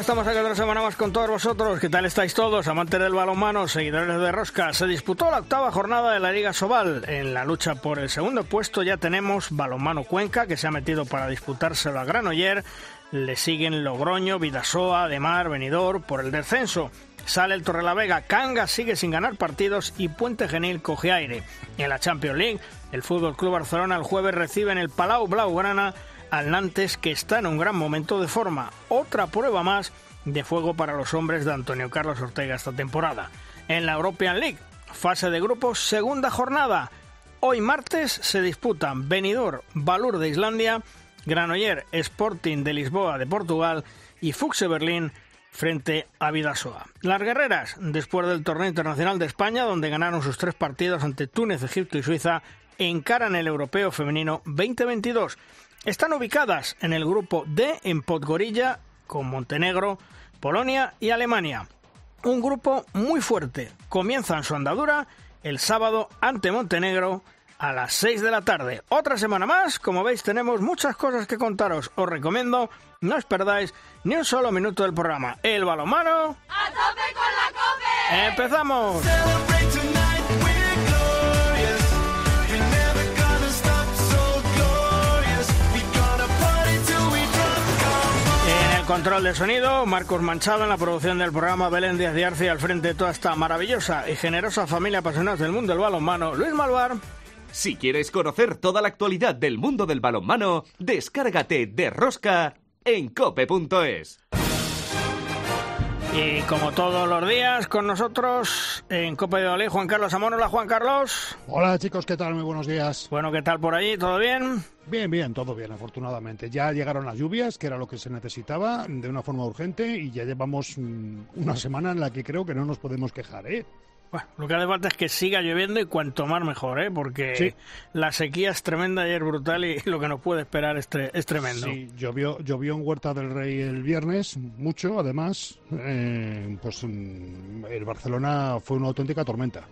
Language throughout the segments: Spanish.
ya estamos aquí otra semana más con todos vosotros. ¿Qué tal estáis todos? Amantes del balonmano, seguidores de Rosca. Se disputó la octava jornada de la Liga Sobal. En la lucha por el segundo puesto ya tenemos Balonmano Cuenca, que se ha metido para disputárselo a Granoller. Le siguen Logroño, Vidasoa, Demar, Benidorm por el descenso. Sale el Torrelavega, Cangas sigue sin ganar partidos y Puente Genil coge aire. En la Champions League, el Fútbol Club Barcelona el jueves recibe en el Palau Blaugrana al Nantes que está en un gran momento de forma. Otra prueba más de fuego para los hombres de Antonio Carlos Ortega esta temporada. En la European League, fase de grupos, segunda jornada. Hoy martes se disputan Benidorm, Valur de Islandia, Granoller, Sporting de Lisboa de Portugal y Fuxe Berlín frente a Vidasoa. Las guerreras, después del torneo internacional de España, donde ganaron sus tres partidos ante Túnez, Egipto y Suiza, encaran el Europeo Femenino 2022. Están ubicadas en el grupo D en Podgorilla con Montenegro, Polonia y Alemania. Un grupo muy fuerte. Comienzan su andadura el sábado ante Montenegro a las 6 de la tarde. Otra semana más, como veis tenemos muchas cosas que contaros. Os recomiendo no os perdáis ni un solo minuto del programa. El balomano... ¡A tope con la cope! ¡Empezamos! Control de sonido, Marcos Manchado en la producción del programa, Belén Díaz de Arce al frente de toda esta maravillosa y generosa familia apasionada del mundo del balonmano, Luis Malvar. Si quieres conocer toda la actualidad del mundo del balonmano, descárgate de Rosca en cope.es. Y como todos los días, con nosotros en Copa de Olé, Juan Carlos Amón. Hola, Juan Carlos. Hola, chicos, ¿qué tal? Muy buenos días. Bueno, ¿qué tal por allí? ¿Todo bien? Bien, bien, todo bien, afortunadamente. Ya llegaron las lluvias, que era lo que se necesitaba, de una forma urgente, y ya llevamos mm, una semana en la que creo que no nos podemos quejar, ¿eh? Bueno, lo que hace falta es que siga lloviendo y cuanto más mejor, ¿eh? Porque la sequía es tremenda y es brutal y lo que nos puede esperar es, tremendo. Sí, llovió, llovió en Huerta del Rey el viernes, mucho además. Eh, pues mm, el Barcelona fue una auténtica tormenta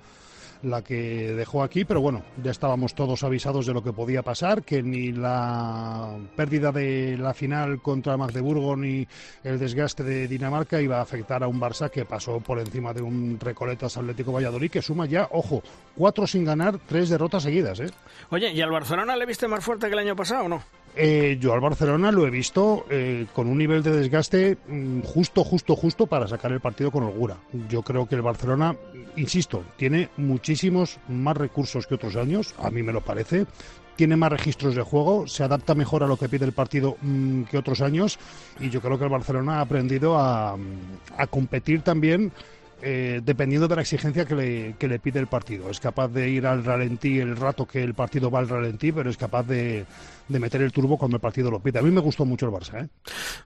la que dejó aquí, pero bueno, ya estábamos todos avisados de lo que podía pasar, que ni la pérdida de la final contra Magdeburgo ni el desgaste de Dinamarca iba a afectar a un Barça que pasó por encima de un Recoletas Atlético Valladolid que suma ya, ojo, cuatro sin ganar, tres derrotas seguidas. ¿eh? Oye, ¿y al Barcelona le viste más fuerte que el año pasado o no? Eh, yo al Barcelona lo he visto eh, con un nivel de desgaste mm, justo, justo, justo para sacar el partido con holgura. Yo creo que el Barcelona, insisto, tiene muchísimos más recursos que otros años, a mí me lo parece. Tiene más registros de juego, se adapta mejor a lo que pide el partido mm, que otros años y yo creo que el Barcelona ha aprendido a, a competir también eh, dependiendo de la exigencia que le, que le, pide el partido. Es capaz de ir al ralentí el rato que el partido va al ralentí, pero es capaz de, de meter el turbo cuando el partido lo pide. A mí me gustó mucho el Barça. ¿eh?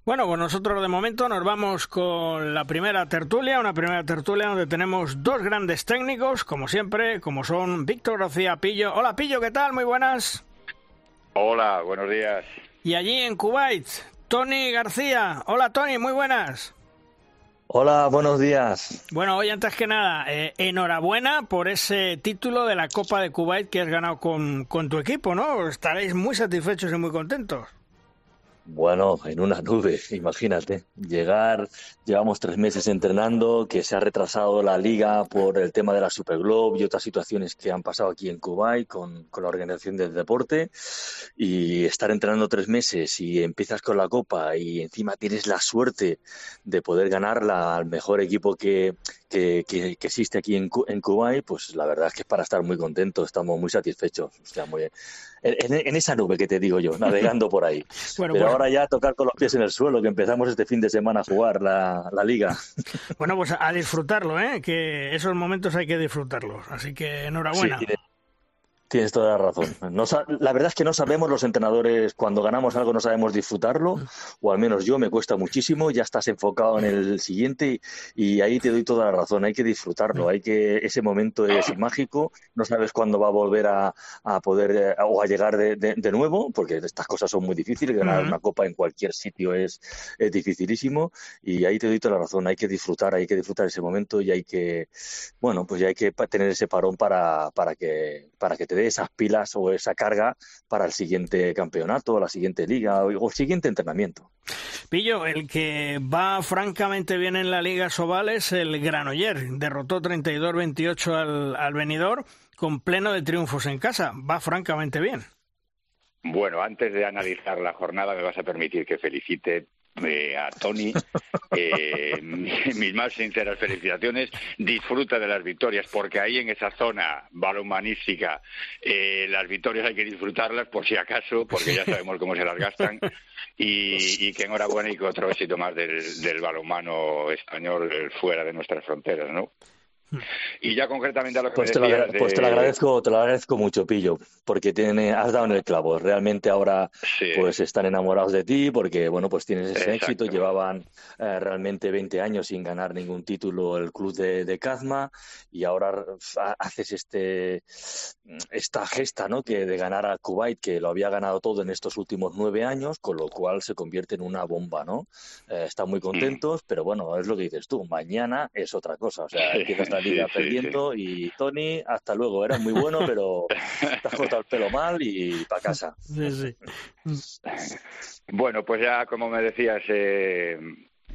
Bueno, pues nosotros de momento nos vamos con la primera tertulia, una primera tertulia donde tenemos dos grandes técnicos, como siempre, como son Víctor García Pillo. Hola Pillo, ¿qué tal? Muy buenas. Hola, buenos días. Y allí en Kuwait, Tony García. Hola Tony, muy buenas. Hola, buenos días. Bueno, hoy antes que nada, eh, enhorabuena por ese título de la Copa de Kuwait que has ganado con, con tu equipo, ¿no? Estaréis muy satisfechos y muy contentos. Bueno, en una nube, imagínate. Llegar, llevamos tres meses entrenando, que se ha retrasado la liga por el tema de la Superglobe y otras situaciones que han pasado aquí en Kuwait con, con la organización del deporte. Y estar entrenando tres meses y empiezas con la copa y encima tienes la suerte de poder ganarla al mejor equipo que, que, que, existe aquí en, en Kuwait, pues la verdad es que es para estar muy contento, estamos muy satisfechos. O sea, muy, en, esa nube que te digo yo, navegando por ahí. Pero ahora ya tocar con los pies en el suelo, que empezamos este fin de semana a jugar la, liga. Bueno, pues a disfrutarlo, ¿eh? que esos momentos hay que disfrutarlos. Así que enhorabuena. Tienes toda la razón. la verdad es que no sabemos los entrenadores, cuando ganamos algo no sabemos disfrutarlo, o al menos yo me cuesta muchísimo, ya estás enfocado en el siguiente y, ahí te doy toda la razón, hay que disfrutarlo, hay que ese momento es mágico, no sabes cuándo va a volver a, poder eh, o a llegar de, nuevo, porque estas cosas son muy difíciles, ganar una copa en cualquier sitio es, es dificilísimo y ahí te doy toda la razón, hay que disfrutar, hay que disfrutar ese momento y hay que, bueno, pues ya hay que tener ese parón para, para que para que te dé esas pilas o esa carga para el siguiente campeonato, la siguiente liga o el siguiente entrenamiento. Pillo, el que va francamente bien en la Liga Sobal es el Granoller. Derrotó 32-28 al, al venidor con pleno de triunfos en casa. Va francamente bien. Bueno, antes de analizar la jornada, me vas a permitir que felicite eh, a Tony eh, mis más sinceras felicitaciones. Disfruta de las victorias, porque ahí en esa zona balomanística eh, las victorias hay que disfrutarlas por si acaso, porque ya sabemos cómo se las gastan. Y, y que enhorabuena y que otro éxito más del, del balonmano español fuera de nuestras fronteras, ¿no? Y ya concretamente a lo que pues, te lo, pues te lo agradezco, te lo agradezco mucho, Pillo, porque tiene, has dado en el clavo. Realmente ahora pues están enamorados de ti porque bueno pues tienes ese éxito. Llevaban eh, realmente 20 años sin ganar ningún título el club de, de Kazma y ahora haces este esta gesta, ¿no? Que de ganar a Kuwait que lo había ganado todo en estos últimos nueve años, con lo cual se convierte en una bomba, ¿no? Eh, están muy mm. contentos, pero bueno es lo que dices tú. Mañana es otra cosa, o sea empiezas liga perdiendo y Tony, hasta luego, eras muy bueno, pero te has cortado el pelo mal y para casa. bueno, pues ya como me decías, eh,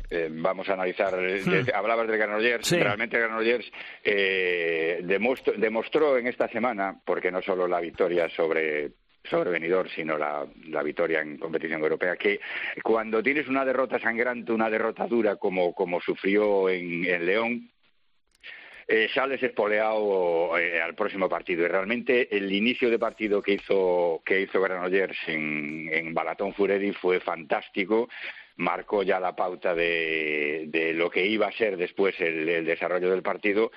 eh, vamos a analizar. Hmm. hablabas de Granollers. Realmente Granollers eh, demostró, demostró, en esta semana, porque no solo la victoria sobre sobre venidor, sino la, la, victoria en competición europea, que cuando tienes una derrota sangrante, una derrota dura como, como sufrió en, en León, eh, sales espoleado eh, al próximo partido. Y realmente el inicio de partido que hizo, que hizo Granollers en, en Balatón Furedi fue fantástico marcó ya la pauta de, de, lo que iba a ser después el desarrollo del partido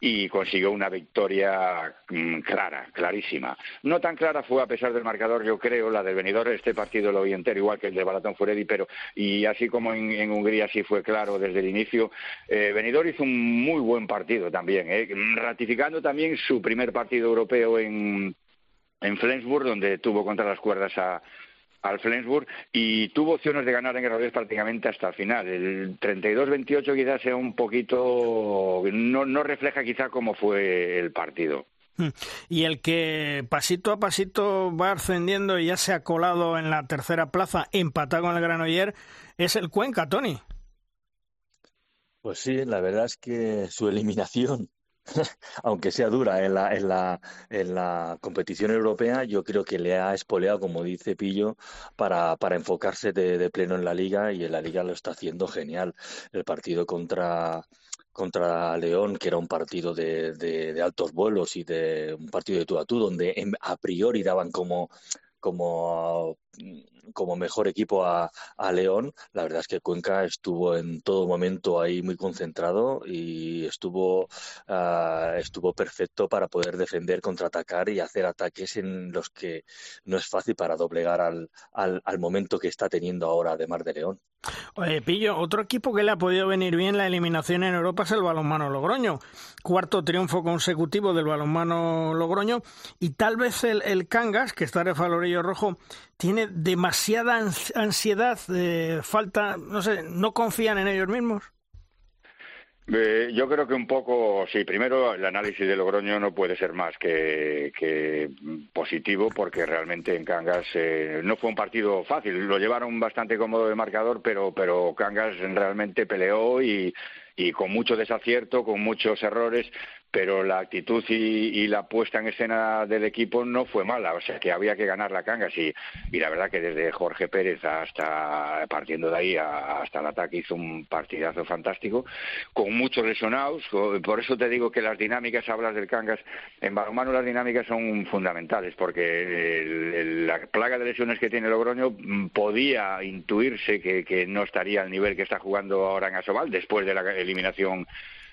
y consiguió una victoria mm, clara, clarísima. No tan clara fue a pesar del marcador, yo creo, la del venidor, este partido lo vi entero, igual que el de Balatón Furedi, pero y así como en, Hungría sí fue claro desde el inicio, eh, Benidorm hizo un muy buen partido también, eh, ratificando también su primer partido europeo en, en Flensburg, donde tuvo contra las cuerdas a, al Flensburg y tuvo opciones de ganar en Granollers prácticamente hasta el final. El 32-28 quizás sea un poquito, no, no refleja quizá cómo fue el partido. Hmm. Y el que pasito a pasito va ascendiendo y ya se ha colado en la tercera plaza, empatado con el Granoller, es el Cuenca, Tony. Pues sí, la verdad es que su eliminación aunque sea dura en la, en la, en la competición europea, yo creo que le ha espoleado, como dice Pillo, para, para enfocarse de, de pleno en la liga y en la liga lo está haciendo genial. El partido contra, contra León, que era un partido de, de, altos vuelos y de un partido de tú a tú, donde a priori daban como, como como mejor equipo a, León. La verdad es que Cuenca estuvo en todo momento ahí muy concentrado y estuvo, uh, estuvo perfecto para poder defender, contraatacar y hacer ataques en los que no es fácil para doblegar al, al, al momento que está teniendo ahora de Mar de León. Oye, Pillo, otro equipo que le ha podido venir bien la eliminación en Europa es el balonmano Logroño. Cuarto triunfo consecutivo del balonmano Logroño y tal vez el, el Cangas, que está de falorillo rojo, tiene demasiada ansiedad, eh, falta, no sé, no confían en ellos mismos. Eh, yo creo que un poco, sí, primero el análisis de Logroño no puede ser más que, positivo porque realmente en Cangas eh, no fue un partido fácil, lo llevaron bastante cómodo de marcador, pero, pero Cangas realmente peleó y con mucho desacierto, con muchos errores, pero la actitud y, la puesta en escena del equipo no fue mala, o sea que había que ganar la Cangas y, y la verdad que desde Jorge Pérez hasta partiendo de ahí hasta el ataque hizo un partidazo fantástico, con muchos lesionados, por eso te digo que las dinámicas, hablas del Cangas, en balonmano las dinámicas son fundamentales, porque la plaga de lesiones que tiene Logroño mm, podía intuirse que, que no estaría al nivel que está jugando ahora en Asobal después de la eliminación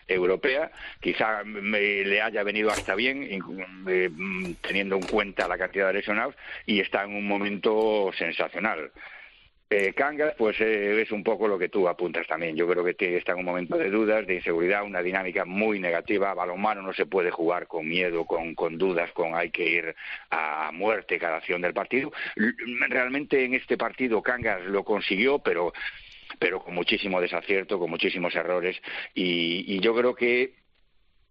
europea. Quizá me, le haya venido hasta bien, eh, teniendo en cuenta la cantidad de lesionados, y está en un momento sensacional. Eh, Cangas, pues eh, es un poco lo que tú apuntas también. Yo creo que está en un momento de dudas, de inseguridad, una dinámica muy negativa. Balonmano no se puede jugar con miedo, con, con dudas, con hay que ir a muerte cada acción del partido. Realmente en este partido Cangas lo consiguió, pero pero con muchísimo desacierto, con muchísimos errores y yo creo que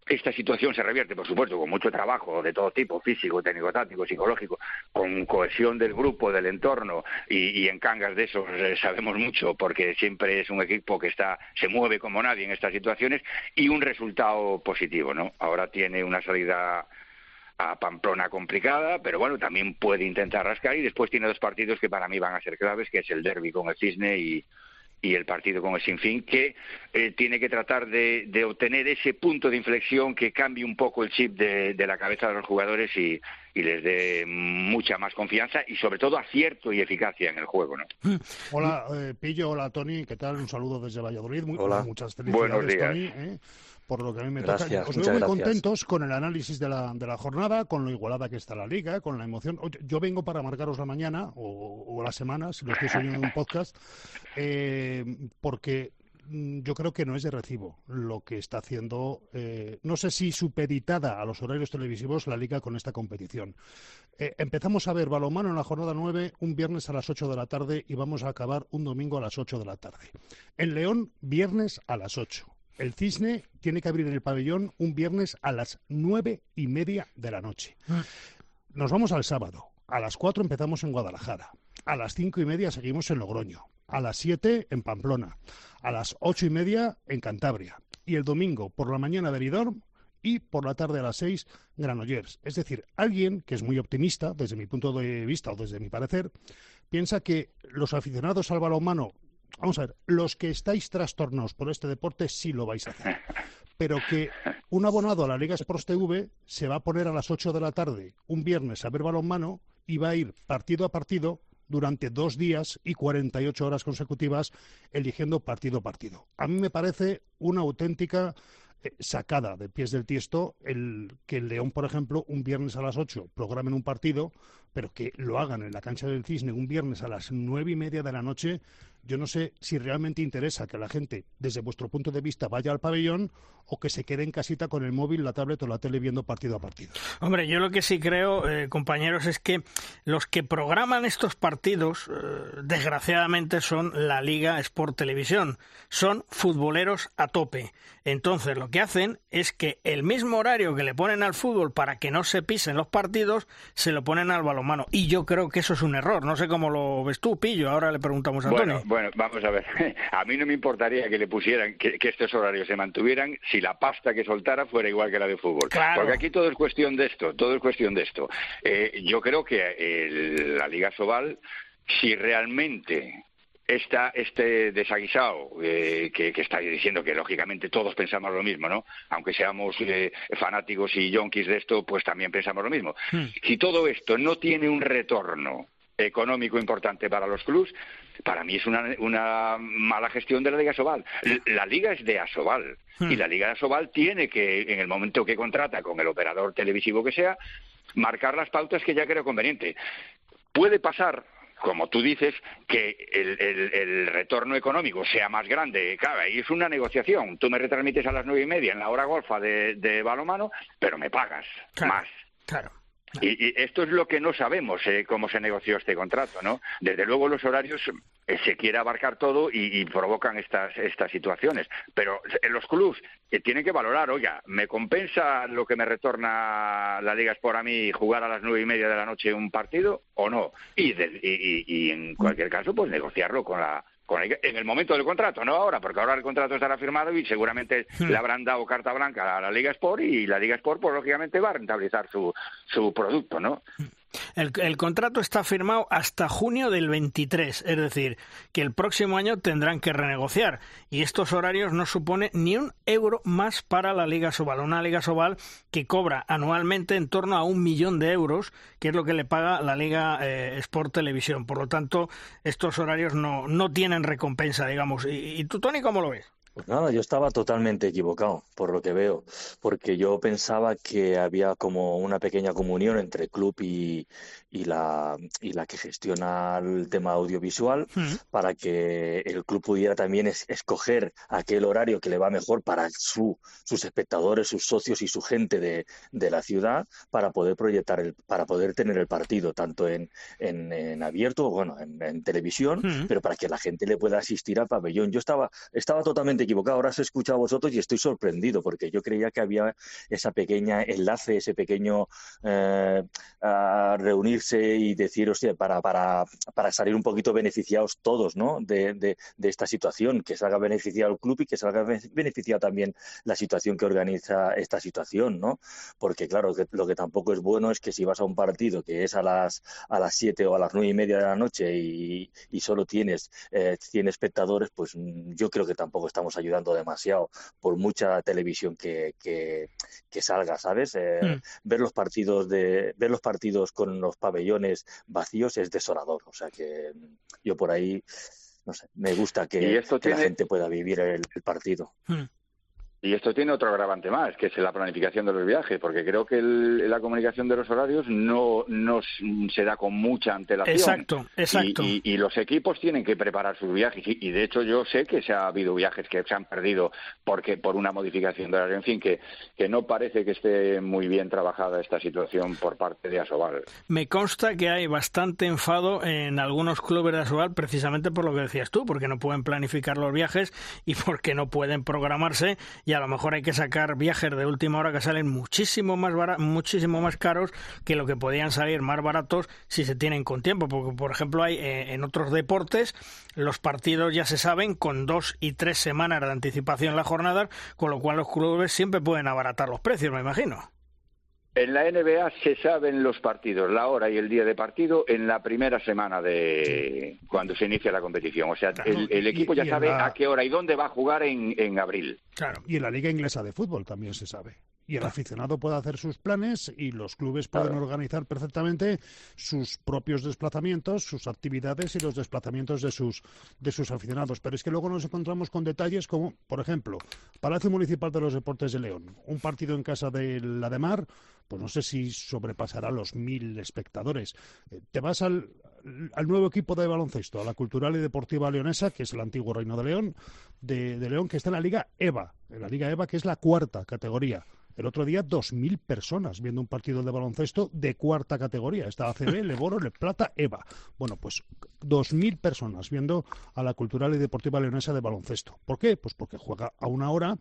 esta situación se revierte, por supuesto, con mucho trabajo de todo tipo, físico, técnico, táctico, psicológico, con cohesión del grupo, del entorno, y, en Cangas de eso eh, sabemos mucho, porque siempre es un equipo que está, se mueve como nadie en estas situaciones, y un resultado positivo, ¿no? Ahora tiene una salida a Pamplona complicada, pero bueno, también puede intentar rascar, y después tiene dos partidos que para mí van a ser claves, que es el derby con el Cisne y, y el partido con el Sinfín, que eh, tiene que tratar de, obtener ese punto de inflexión que cambie un poco el chip de, la cabeza de los jugadores y, les dé mucha más confianza y sobre todo acierto y eficacia en el juego. ¿no? Hola, eh, Pillo, hola Tony, ¿qué tal? Un saludo desde Valladolid. Muy, hola. Muchas felicidades, Buenos días. Tony. ¿eh? Por lo que a mí me toca. Os veo muy contentos con el análisis de la, de la jornada, con lo igualada que está la liga, con la emoción. Yo vengo para marcaros la mañana o, la semana, si lo estoy oyendo en un podcast, eh, porque mm, yo creo que no es de recibo lo que está haciendo, eh, no sé si supeditada a los horarios televisivos la liga con esta competición. Eh, empezamos a ver balomano en la jornada 9 un viernes a las 8 de la tarde y vamos a acabar un domingo a las 8 de la tarde. En León, viernes a las 8. El Cisne tiene que abrir el pabellón un viernes a las nueve y media de la noche. Nos vamos al sábado. A las cuatro empezamos en Guadalajara. A las cinco y media seguimos en Logroño. A las siete en Pamplona. A las ocho y media en Cantabria. Y el domingo por la mañana Benidorm y por la tarde a las seis Granollers. Es decir, alguien que es muy optimista, desde mi punto de vista o desde mi parecer, piensa que los aficionados al balonmano vamos a ver, los que estáis trastornados por este deporte sí lo vais a hacer. Pero que un abonado a la Liga Sports TV se va a poner a las 8 de la tarde un viernes a ver balonmano y va a ir partido a partido durante dos días y 48 horas consecutivas eligiendo partido a partido. A mí me parece una auténtica eh, sacada de pies del tiesto el que el León, por ejemplo, un viernes a las 8 programen un partido, pero que lo hagan en la cancha del Cisne un viernes a las nueve y media de la noche yo no sé si realmente interesa que la gente, desde vuestro punto de vista, vaya al pabellón o que se quede en casita con el móvil, la tablet o la tele viendo partido a partido. Hombre, yo lo que sí creo, eh, compañeros, es que los que programan estos partidos, eh, desgraciadamente, son la Liga Sport Televisión. Son futboleros a tope. Entonces, lo que hacen es que el mismo horario que le ponen al fútbol para que no se pisen los partidos, se lo ponen al balonmano. Y yo creo que eso es un error. No sé cómo lo ves tú, Pillo. Ahora le preguntamos a Antonio. Bueno, vamos a ver. A mí no me importaría que le pusieran, que, estos horarios se mantuvieran si la pasta que soltara fuera igual que la de fútbol. Porque aquí todo es cuestión de esto, todo es cuestión de esto. Eh, yo creo que la Liga Sobal, si realmente está este desaguisado eh, que, que está diciendo que lógicamente todos pensamos lo mismo, ¿no? Aunque seamos eh, fanáticos y yonkis de esto, pues también pensamos lo mismo. Hmm. Si todo esto no tiene un retorno económico importante para los clubs, para mí es una, mala gestión de la Liga Sobal. La Liga es de Asobal y hmm. la Liga de Asobal tiene que, en el momento que contrata con el operador televisivo que sea, marcar las pautas que ya creo conveniente. Puede pasar como tú dices, que el, retorno económico sea más grande. Claro, y es una negociación. Tú me retransmites a las nueve y media en la hora golfa de, de balomano, pero me pagas más. Claro. Y, esto es lo que no sabemos, eh, cómo se negoció este contrato, ¿no? Desde luego los horarios eh, se quiere abarcar todo y, provocan estas, estas situaciones. Pero en los clubs eh, tienen que valorar, oiga, ¿me compensa lo que me retorna la Liga Sport a mí jugar a las nueve y media de la noche un partido o no? Y, y en cualquier caso, pues negociarlo con la en el momento del contrato, no ahora, porque ahora el contrato estará firmado y seguramente hmm. le habrán dado carta blanca a la Liga Sport y la Liga Sport, pues lógicamente va a rentabilizar su, su producto, ¿no? Hmm. El, contrato está firmado hasta junio del 23, es decir, que el próximo año tendrán que renegociar. Y estos horarios no supone ni un euro más para la Liga Sobal. Una Liga Sobal que cobra anualmente en torno a un millón de euros, que es lo que le paga la Liga eh, Sport Televisión. Por lo tanto, estos horarios no, no tienen recompensa, digamos. ¿Y, y tú, Tony, cómo lo ves? Pues nada, yo estaba totalmente equivocado por lo que veo, porque yo pensaba que había como una pequeña comunión entre club y, y la, y la que gestiona el tema audiovisual mm. para que el club pudiera también escoger aquel horario que le va mejor para su, sus espectadores, sus socios y su gente de, de la ciudad para poder proyectar, el, para poder tener el partido tanto en, en, abierto, bueno, en, televisión, mm. pero para que la gente le pueda asistir al pabellón. Yo estaba, estaba totalmente equivocado. Ahora os he escuchado a vosotros y estoy sorprendido porque yo creía que había esa pequeña enlace, ese pequeño eh, reunirse y decir, para, para, para salir un poquito beneficiados todos ¿no? de, de, esta situación, que salga beneficiado el club y que salga beneficiado también la situación que organiza esta situación, ¿no? Porque claro, lo que tampoco es bueno es que si vas a un partido que es a las a las 7 o a las nueve y media de la noche y, y solo tienes eh, 100 espectadores, pues mm, yo creo que tampoco estamos ayudando demasiado por mucha televisión que, que, salga, ¿sabes? Eh, hmm. Ver los partidos de ver los partidos con los pabellones vacíos es desolador, o sea que yo por ahí no sé, me gusta que, la gente pueda vivir el, partido. Hmm. Y esto tiene otro agravante más, que es la planificación de los viajes, porque creo que la comunicación de los horarios no, no se da con mucha antelación. Exacto, exacto. Y, los equipos tienen que preparar sus viajes. Y, de hecho yo sé que se ha habido viajes que se han perdido porque por una modificación de horario. En fin, que, que no parece que esté muy bien trabajada esta situación por parte de Asobal. Me consta que hay bastante enfado en algunos clubes de Asobal precisamente por lo que decías tú, porque no pueden planificar los viajes y porque no pueden programarse y a lo mejor hay que sacar viajes de última hora que salen muchísimo más muchísimo más caros que lo que podían salir más baratos si se tienen con tiempo, porque por ejemplo hay eh, en otros deportes los partidos ya se saben con dos y tres semanas de anticipación en la jornada, con lo cual los clubes siempre pueden abaratar los precios, me imagino. En la NBA se saben los partidos, la hora y el día de partido en la primera semana de cuando se inicia la competición. O sea, el, equipo ya sabe a qué hora y dónde va a jugar en, en abril. Claro, y en la Liga Inglesa de Fútbol también se sabe. Y el aficionado puede hacer sus planes y los clubes pueden organizar perfectamente sus propios desplazamientos, sus actividades y los desplazamientos de sus, de sus aficionados. Pero es que luego nos encontramos con detalles como, por ejemplo, Palacio Municipal de los Deportes de León, un partido en casa de la de Mar, pues no sé si sobrepasará los mil espectadores. Eh, te vas al, al nuevo equipo de baloncesto, a la Cultural y Deportiva Leonesa, que es el antiguo Reino de León, de, de León, que está en la Liga EVA, en la Liga EVA, que es la cuarta categoría. El otro día, 2.000 personas viendo un partido de baloncesto de cuarta categoría. Está ACB, Leboro, Le Plata, EVA. Bueno, pues 2.000 personas viendo a la Cultural y Deportiva Leonesa de baloncesto. ¿Por qué? Pues porque juega a una hora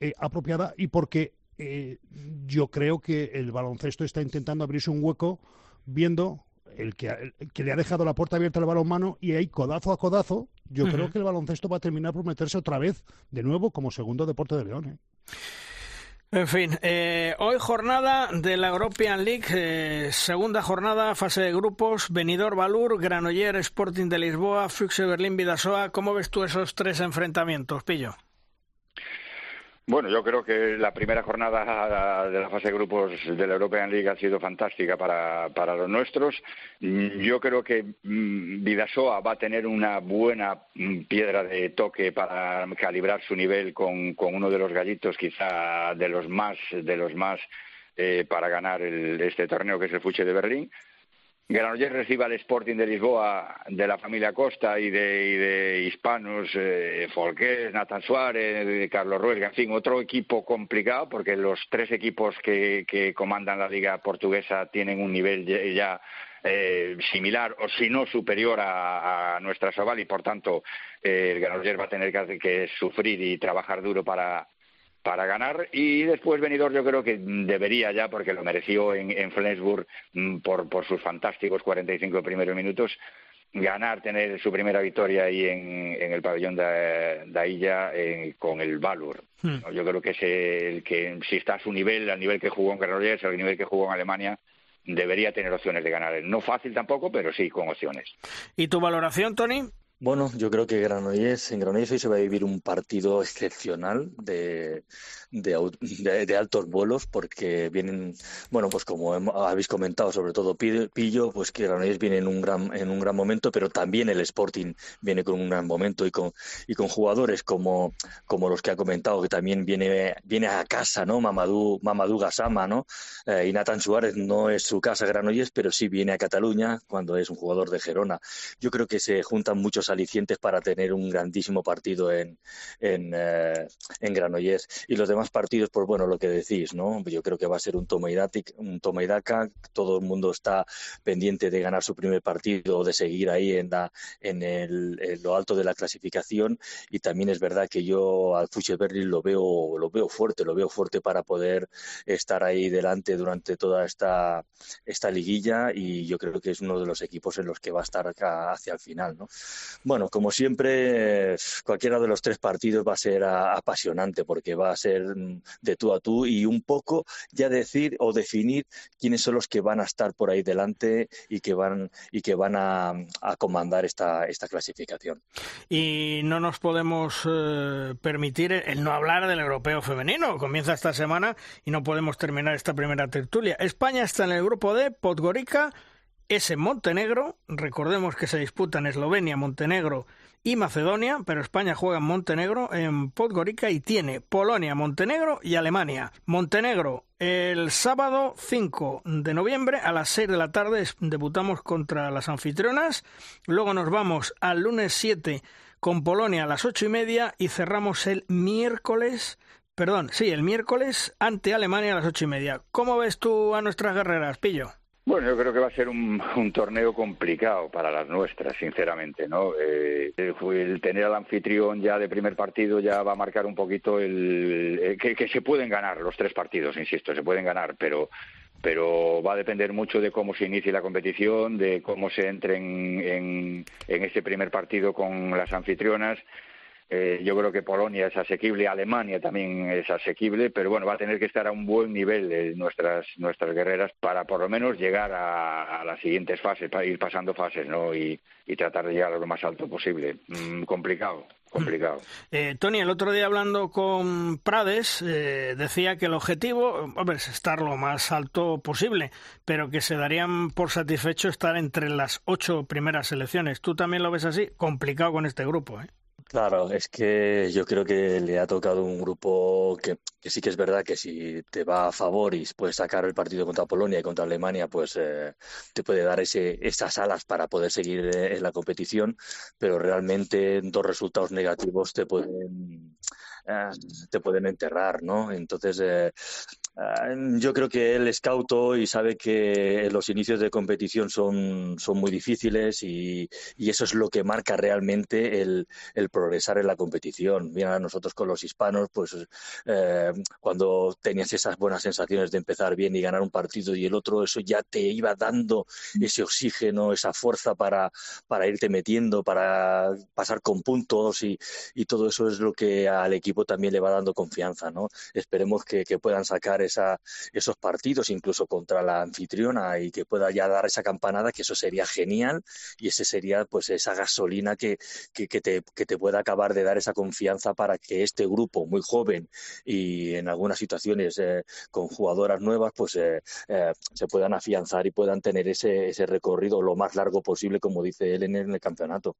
eh, apropiada y porque eh, yo creo que el baloncesto está intentando abrirse un hueco viendo el que, que, le ha dejado la puerta abierta al balonmano y ahí codazo a codazo, yo creo que el baloncesto va a terminar por meterse otra vez de nuevo como segundo deporte de León. ¿eh? En fin, eh, hoy jornada de la European League, eh, segunda jornada, fase de grupos, Benidorm Balur, Granoller, Sporting de Lisboa, Fuxe Berlín, Vidasoa. ¿Cómo ves tú esos tres enfrentamientos, Pillo? Bueno, yo creo que la primera jornada de la fase de grupos de la European League ha sido fantástica para, para los nuestros. Yo creo que mm, Vidasoa va a tener una buena mm, piedra de toque para calibrar su nivel con, con uno de los gallitos, quizá de los más, de los más eh, para ganar este torneo, que es el Fuche de Berlín. Granollers recibe al Sporting de Lisboa de la familia Costa y de, hispanos, eh, Folqués, Nathan Suárez, Carlos Ruiz, en fin, otro equipo complicado porque los tres equipos que, comandan la liga portuguesa tienen un nivel ya, eh, similar o si no superior a, nuestra Sobal y por tanto eh, el Granollers va a tener que sufrir y trabajar duro para, para ganar y después venidor yo creo que debería ya porque lo mereció en, en Flensburg mm, por, por sus fantásticos 45 primeros minutos ganar, tener su primera victoria ahí en, en el pabellón de, de Illa con el Valur. Hmm. Yo creo que es el que, si está a su nivel, al nivel que jugó en Granollers, al nivel que jugó en Alemania, debería tener opciones de ganar. No fácil tampoco, pero sí con opciones. ¿Y tu valoración, Tony? Bueno, yo creo que Granollers, en Granollers hoy se va a vivir un partido excepcional de, de, altos vuelos porque vienen, bueno, pues como habéis comentado, sobre todo Pillo, pues que Granollers viene en un gran en un gran momento, pero también el Sporting viene con un gran momento y con y con jugadores como como los que ha comentado que también viene viene a casa, ¿no? Mamadou Mamadou Gassama, ¿no? Eh, y Nathan Suárez no es su casa Granollers, pero sí viene a Cataluña cuando es un jugador de Gerona. Yo creo que se juntan muchos alicientes para tener un grandísimo partido en, en, eh, en Granollers. Y los demás partidos, pues bueno, lo que decís, ¿no? Yo creo que va a ser un toma y, un toma daca. Todo el mundo está pendiente de ganar su primer partido o de seguir ahí en, la, en, el, lo alto de la clasificación. Y también es verdad que yo al Fuche Berlin lo veo, lo veo fuerte, lo veo fuerte para poder estar ahí delante durante toda esta, esta liguilla. Y yo creo que es uno de los equipos en los que va a estar acá hacia el final, ¿no? Bueno, como siempre, cualquiera de los tres partidos va a ser apasionante porque va a ser mm, de tú a tú y un poco ya decir o definir quiénes son los que van a estar por ahí delante y que van y que van a, comandar esta, esta clasificación. Y no nos podemos eh, permitir el no hablar del europeo femenino. Comienza esta semana y no podemos terminar esta primera tertulia. España está en el grupo de Podgorica es en Montenegro. Recordemos que se disputan Eslovenia, Montenegro y Macedonia, pero España juega en Montenegro, en Podgorica y tiene Polonia, Montenegro y Alemania. Montenegro, el sábado 5 de noviembre a las 6 de la tarde debutamos contra las anfitrionas. Luego nos vamos al lunes 7 con Polonia a las ocho y media y cerramos el miércoles. Perdón, sí, el miércoles ante Alemania a las ocho y media. ¿Cómo ves tú a nuestras guerreras, Pillo? Bueno, yo creo que va a ser un, torneo complicado para las nuestras, sinceramente, ¿no? Eh, el tener al anfitrión ya de primer partido ya va a marcar un poquito el, que, se pueden ganar los tres partidos, insisto, se pueden ganar, pero pero va a depender mucho de cómo se inicie la competición, de cómo se entre en, en ese primer partido con las anfitrionas eh, yo creo que Polonia es asequible, Alemania también es asequible, pero bueno, va a tener que estar a un buen nivel de nuestras nuestras guerreras para por lo menos llegar a, las siguientes fases, para ir pasando fases, ¿no? Y, tratar de llegar a lo más alto posible. Mm, complicado, complicado. Eh, Tony, el otro día hablando con Prades, eh, decía que el objetivo, hombre, es estar lo más alto posible, pero que se darían por satisfecho estar entre las ocho primeras selecciones. ¿Tú también lo ves así? Complicado con este grupo, ¿eh? Claro, es que yo creo que le ha tocado un grupo que, sí que es verdad que si te va a favor y puedes sacar el partido contra Polonia y contra Alemania, pues eh, te puede dar ese, esas alas para poder seguir eh, en la competición, pero realmente dos resultados negativos te pueden, eh, te pueden enterrar, ¿no? Entonces, Ah, yo creo que él es cauto y sabe que los inicios de competición son, son muy difíciles y, y, eso es lo que marca realmente el, el, progresar en la competición. Mira, nosotros con los hispanos, pues eh, cuando tenías esas buenas sensaciones de empezar bien y ganar un partido y el otro, eso ya te iba dando ese oxígeno, esa fuerza para, para irte metiendo, para pasar con puntos y, y todo eso es lo que al equipo también le va dando confianza. ¿no? Esperemos que, que puedan sacar esos partidos, incluso contra la anfitriona, y que pueda ya dar esa campanada, que eso sería genial y ese sería pues esa gasolina que, que, te, que te pueda acabar de dar esa confianza para que este grupo muy joven y en algunas situaciones eh, con jugadoras nuevas pues eh, eh, se puedan afianzar y puedan tener ese, ese recorrido lo más largo posible, como dice él en el campeonato.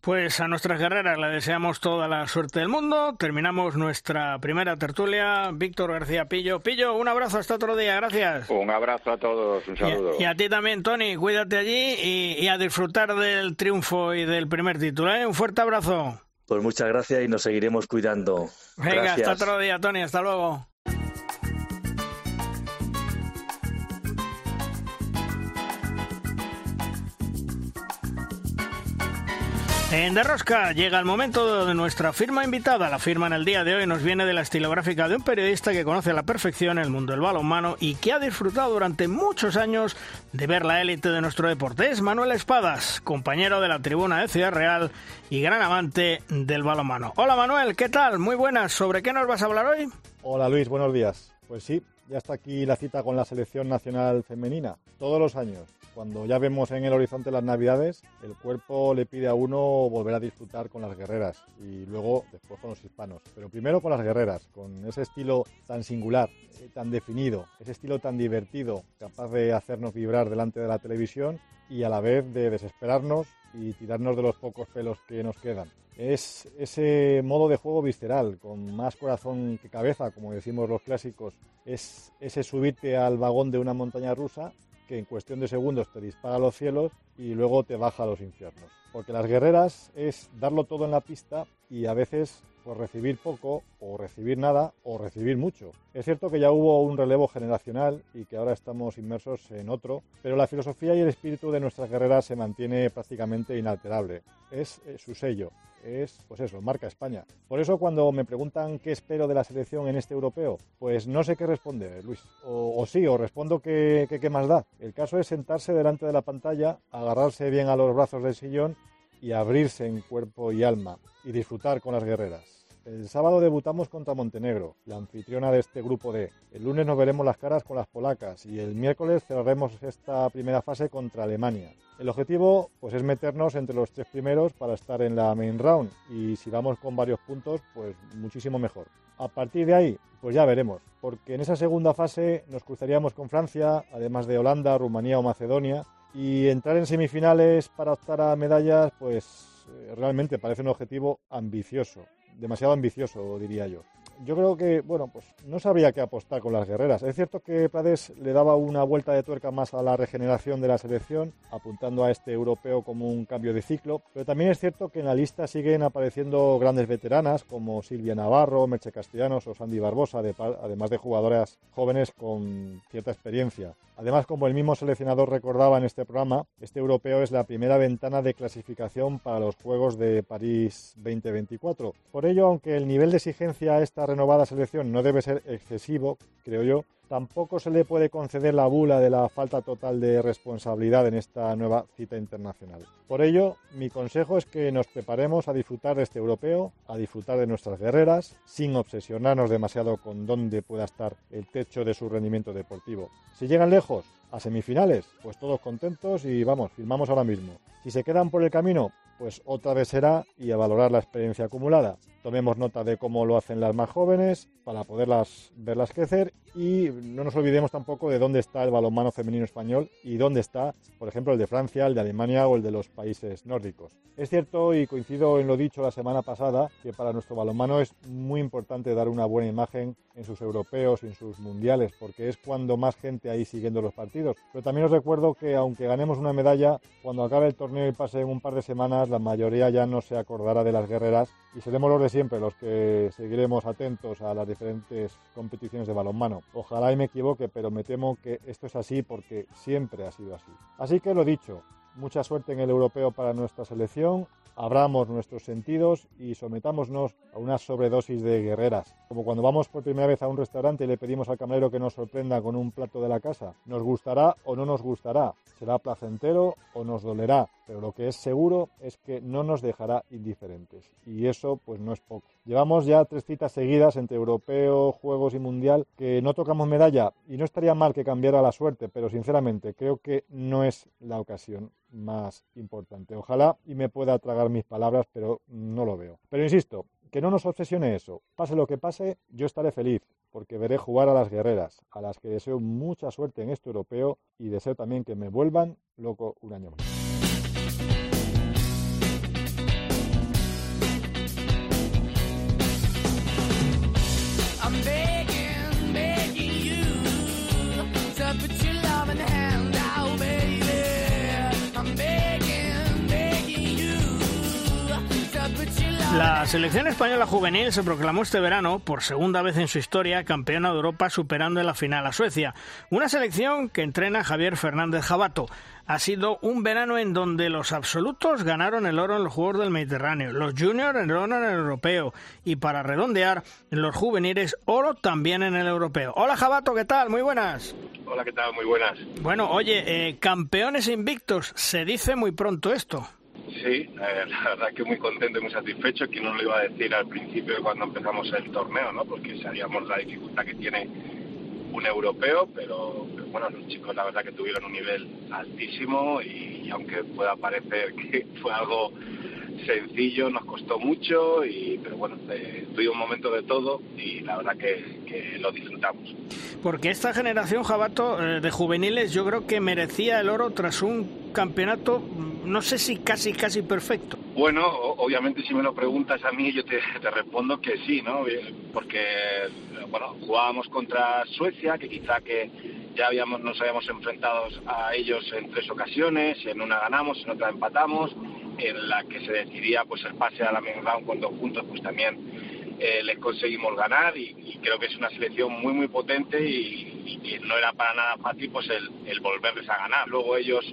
Pues a nuestras guerreras le deseamos toda la suerte del mundo. Terminamos nuestra primera tertulia. Víctor García Pillo. Pillo un abrazo hasta otro día, gracias. Un abrazo a todos, un saludo. Y a, ti también, Tony, cuídate allí y, a disfrutar del triunfo y del primer título. ¿eh? Un fuerte abrazo. Pues muchas gracias y nos seguiremos cuidando. Venga, hasta otro día, Tony, hasta luego. En Derrosca llega el momento de nuestra firma invitada. La firma en el día de hoy nos viene de la estilográfica de un periodista que conoce a la perfección el mundo del balonmano y que ha disfrutado durante muchos años de ver la élite de nuestro deporte. Es Manuel Espadas, compañero de la tribuna de Ciudad Real y gran amante del balonmano. Hola Manuel, ¿qué tal? Muy buenas. ¿Sobre qué nos vas a hablar hoy? Hola Luis, buenos días. Pues sí, ya está aquí la cita con la selección nacional femenina, todos los años Cuando ya vemos en el horizonte las navidades, el cuerpo le pide a uno volver a disfrutar con las guerreras y luego después con los hispanos. Pero primero con las guerreras, con ese estilo tan singular, eh, tan definido, ese estilo tan divertido, capaz de hacernos vibrar delante de la televisión y a la vez de desesperarnos y tirarnos de los pocos pelos que nos quedan. Es ese modo de juego visceral, con más corazón que cabeza, como decimos los clásicos. Es ese subirte al vagón de una montaña rusa que en cuestión de segundos te dispara a los cielos y luego te baja a los infiernos. Porque las guerreras es darlo todo en la pista y a veces pues recibir poco o recibir nada o recibir mucho. Es cierto que ya hubo un relevo generacional y que ahora estamos inmersos en otro, pero la filosofía y el espíritu de nuestras guerreras se mantiene prácticamente inalterable. Es eh, su sello, es, pues eso, marca España. Por eso cuando me preguntan qué espero de la selección en este europeo, pues no sé qué responder, Luis. O, sí, o respondo que qué más da. El caso es sentarse delante de la pantalla, agarrarse bien a los brazos del sillón y abrirse en cuerpo y alma y disfrutar con las guerreras. El sábado debutamos contra Montenegro, la anfitriona de este grupo D. El lunes nos veremos las caras con las polacas y el miércoles cerraremos esta primera fase contra Alemania. El objetivo pues es meternos entre los tres primeros para estar en la main round y si vamos con varios puntos pues muchísimo mejor. A partir de ahí pues ya veremos, porque en esa segunda fase nos cruzaríamos con Francia, además de Holanda, Rumanía o Macedonia y entrar en semifinales para optar a medallas pues eh, realmente parece un objetivo ambicioso demasiado ambicioso, diría yo. Yo creo que, bueno, pues no sabría qué apostar con las guerreras. Es cierto que Prades le daba una vuelta de tuerca más a la regeneración de la selección, apuntando a este europeo como un cambio de ciclo, pero también es cierto que en la lista siguen apareciendo grandes veteranas como Silvia Navarro, Merche Castellanos o Sandy Barbosa, además de jugadoras jóvenes con cierta experiencia. Además, como el mismo seleccionador recordaba en este programa, este europeo es la primera ventana de clasificación para los Juegos de París 2024. Por ello, aunque el nivel de exigencia a esta renovada selección no debe ser excesivo, creo yo, tampoco se le puede conceder la bula de la falta total de responsabilidad en esta nueva cita internacional. Por ello, mi consejo es que nos preparemos a disfrutar de este europeo, a disfrutar de nuestras guerreras, sin obsesionarnos demasiado con dónde pueda estar el techo de su rendimiento deportivo. Si llegan lejos, a semifinales, pues todos contentos y vamos, firmamos ahora mismo. Si se quedan por el camino, pues otra vez será y a valorar la experiencia acumulada. Tomemos nota de cómo lo hacen las más jóvenes para poderlas verlas crecer y no nos olvidemos tampoco de dónde está el balonmano femenino español y dónde está, por ejemplo, el de Francia, el de Alemania o el de los países nórdicos. Es cierto y coincido en lo dicho la semana pasada que para nuestro balonmano es muy importante dar una buena imagen en sus europeos y en sus mundiales porque es cuando más gente hay siguiendo los partidos. Pero también os recuerdo que aunque ganemos una medalla, cuando acabe el torneo y pase un par de semanas la mayoría ya no se acordará de las guerreras y seremos los de siempre los que seguiremos atentos a las diferentes competiciones de balonmano. Ojalá y me equivoque, pero me temo que esto es así porque siempre ha sido así. Así que lo dicho, mucha suerte en el europeo para nuestra selección abramos nuestros sentidos y sometámonos a una sobredosis de guerreras. Como cuando vamos por primera vez a un restaurante y le pedimos al camarero que nos sorprenda con un plato de la casa. Nos gustará o no nos gustará, será placentero o nos dolerá, pero lo que es seguro es que no nos dejará indiferentes. Y eso pues no es poco. Llevamos ya tres citas seguidas entre europeo, juegos y mundial que no tocamos medalla y no estaría mal que cambiara la suerte, pero sinceramente creo que no es la ocasión más importante. Ojalá y me pueda tragar mis palabras, pero no lo veo. Pero insisto, que no nos obsesione eso. Pase lo que pase, yo estaré feliz, porque veré jugar a las guerreras, a las que deseo mucha suerte en este europeo y deseo también que me vuelvan loco un año más. La selección española juvenil se proclamó este verano, por segunda vez en su historia, campeona de Europa superando en la final a Suecia. Una selección que entrena Javier Fernández Jabato. Ha sido un verano en donde los absolutos ganaron el oro en los Juegos del Mediterráneo, los juniors el oro en el europeo y para redondear, los juveniles oro también en el europeo. Hola Jabato, ¿qué tal? Muy buenas. Hola, ¿qué tal? Muy buenas. Bueno, oye, eh, campeones invictos, se dice muy pronto esto. Sí, eh, la verdad que muy contento y muy satisfecho. Que no lo iba a decir al principio cuando empezamos el torneo, ¿no? Porque sabíamos la dificultad que tiene un europeo, pero, bueno, los chicos la verdad que tuvieron un nivel altísimo y, aunque pueda parecer que fue algo sencillo, nos costó mucho, y, pero bueno, eh, tuvimos un momento de todo y la verdad que, que lo disfrutamos. Porque esta generación, Jabato, eh, de juveniles, yo creo que merecía el oro tras un campeonato, no sé si casi, casi perfecto. Bueno, obviamente si me lo preguntas a mí, yo te, te respondo que sí, ¿no? Porque, bueno, jugábamos contra Suecia, que quizá que ya habíamos, nos habíamos enfrentado a ellos en tres ocasiones, en una ganamos, en otra empatamos, en la que se decidía pues el pase a la main round con dos puntos, pues también eh, les conseguimos ganar y, creo que es una selección muy muy potente y, no era para nada fácil pues el, el volverles a ganar. Luego ellos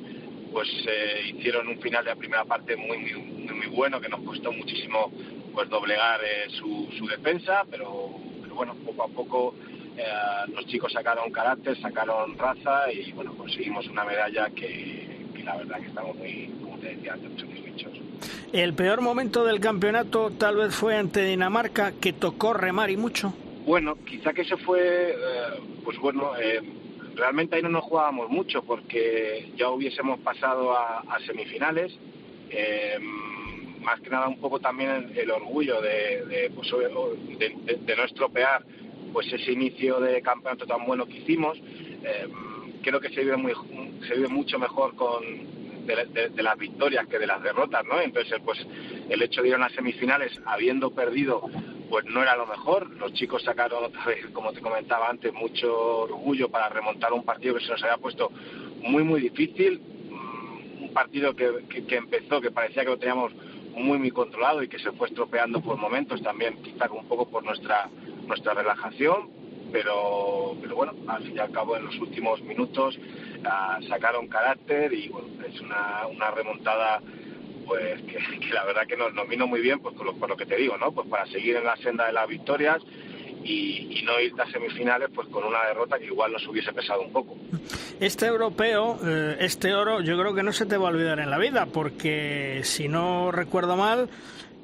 pues eh, hicieron un final de la primera parte muy muy, muy, bueno que nos costó muchísimo pues doblegar eh, su, su defensa, pero, pero bueno, poco a poco eh, los chicos sacaron carácter, sacaron raza y bueno, conseguimos una medalla que, la verdad que estamos muy, como te decía antes, muy satisfechos. ¿El peor momento del campeonato tal vez fue ante Dinamarca, que tocó remar y mucho? Bueno, quizá que eso fue, eh, pues bueno, eh, realmente ahí no nos jugábamos mucho porque ya hubiésemos pasado a, a semifinales. Eh, más que nada un poco también el, el orgullo de, de, pues, de, de no estropear pues ese inicio de campeonato tan bueno que hicimos. Eh, creo que se vive, muy, se vive mucho mejor con de, de, de, las victorias que de las derrotas, ¿no? Entonces, pues el hecho de ir a las semifinales habiendo perdido, pues no era lo mejor. Los chicos sacaron como te comentaba antes, mucho orgullo para remontar un partido que se nos había puesto muy, muy difícil. Un partido que, que, que empezó, que parecía que lo teníamos muy, muy controlado y que se fue estropeando por momentos, también quizá un poco por nuestra nuestra relajación, pero, pero bueno, al fin y al cabo en los últimos minutos uh, sacaron carácter y bueno, es una, una remontada pues que, la verdad que nos, nos muy bien pues por lo, que te digo, ¿no? Pues para seguir en la senda de las victorias y, y, no ir a semifinales pues con una derrota que igual nos hubiese pesado un poco. Este europeo, eh, este oro, yo creo que no se te va a olvidar en la vida, porque si no recuerdo mal,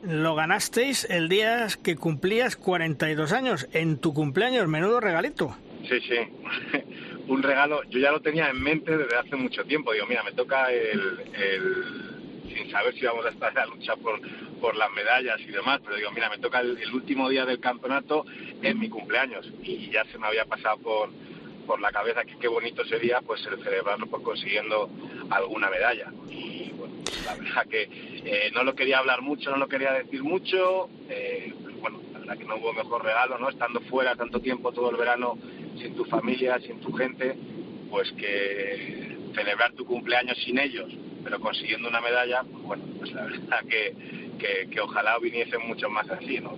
lo ganasteis el día que cumplías 42 años, en tu cumpleaños, menudo regalito. Sí, sí, un regalo, yo ya lo tenía en mente desde hace mucho tiempo, digo, mira, me toca el, sin saber si vamos a estar en la lucha por, por las medallas y demás, pero digo, mira, me toca el, el último día del campeonato en mi cumpleaños y ya se me había pasado por, por la cabeza que qué bonito sería pues el celebrarlo por consiguiendo alguna medalla. Y bueno, la verdad que eh, no lo quería hablar mucho, no lo quería decir mucho, eh, bueno, la verdad que no hubo mejor regalo, ¿no? Estando fuera tanto tiempo, todo el verano, sin tu familia, sin tu gente, pues que celebrar tu cumpleaños sin ellos, pero consiguiendo una medalla, pues bueno, pues la verdad que, que, que ojalá viniesen muchos más así, ¿no?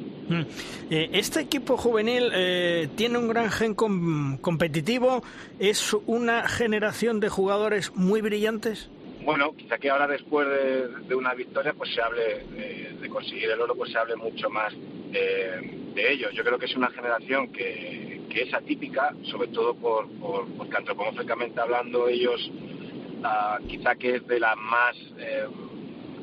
Este equipo juvenil eh, tiene un gran gen com competitivo, es una generación de jugadores muy brillantes. Bueno, quizá que ahora después de, de una victoria pues se hable de, de, conseguir el oro, pues se hable mucho más de, de ellos. Yo creo que es una generación que, que es atípica, sobre todo por, por, porque antropomórficamente hablando ellos uh, quizá que es de las más eh,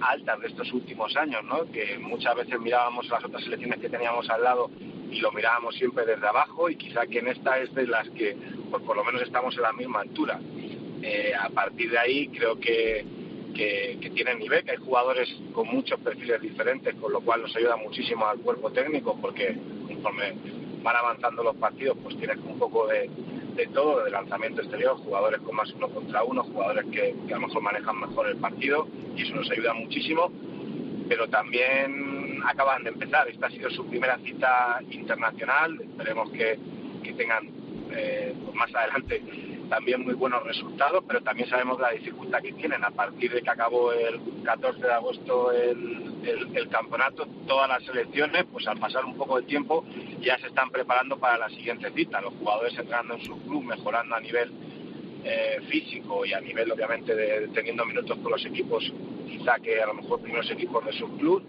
altas de estos últimos años, ¿no? que muchas veces mirábamos las otras selecciones que teníamos al lado y lo mirábamos siempre desde abajo y quizá que en esta es de las que pues por lo menos estamos en la misma altura. Eh, a partir de ahí creo que, que, que tienen nivel, que hay jugadores con muchos perfiles diferentes, con lo cual nos ayuda muchísimo al cuerpo técnico porque conforme van avanzando los partidos pues tienes un poco de, de todo, de lanzamiento exterior, jugadores con más uno contra uno, jugadores que, a lo mejor manejan mejor el partido y eso nos ayuda muchísimo, pero también acaban de empezar, esta ha sido su primera cita internacional, esperemos que, que tengan eh, pues más adelante también muy buenos resultados, pero también sabemos la dificultad que tienen. A partir de que acabó el 14 de agosto el, el, campeonato, todas las selecciones, pues al pasar un poco de tiempo, ya se están preparando para la siguiente cita. Los jugadores entrando en su club, mejorando a nivel eh, físico y a nivel, obviamente, de, teniendo minutos con los equipos, quizá que a lo mejor primeros equipos de su club.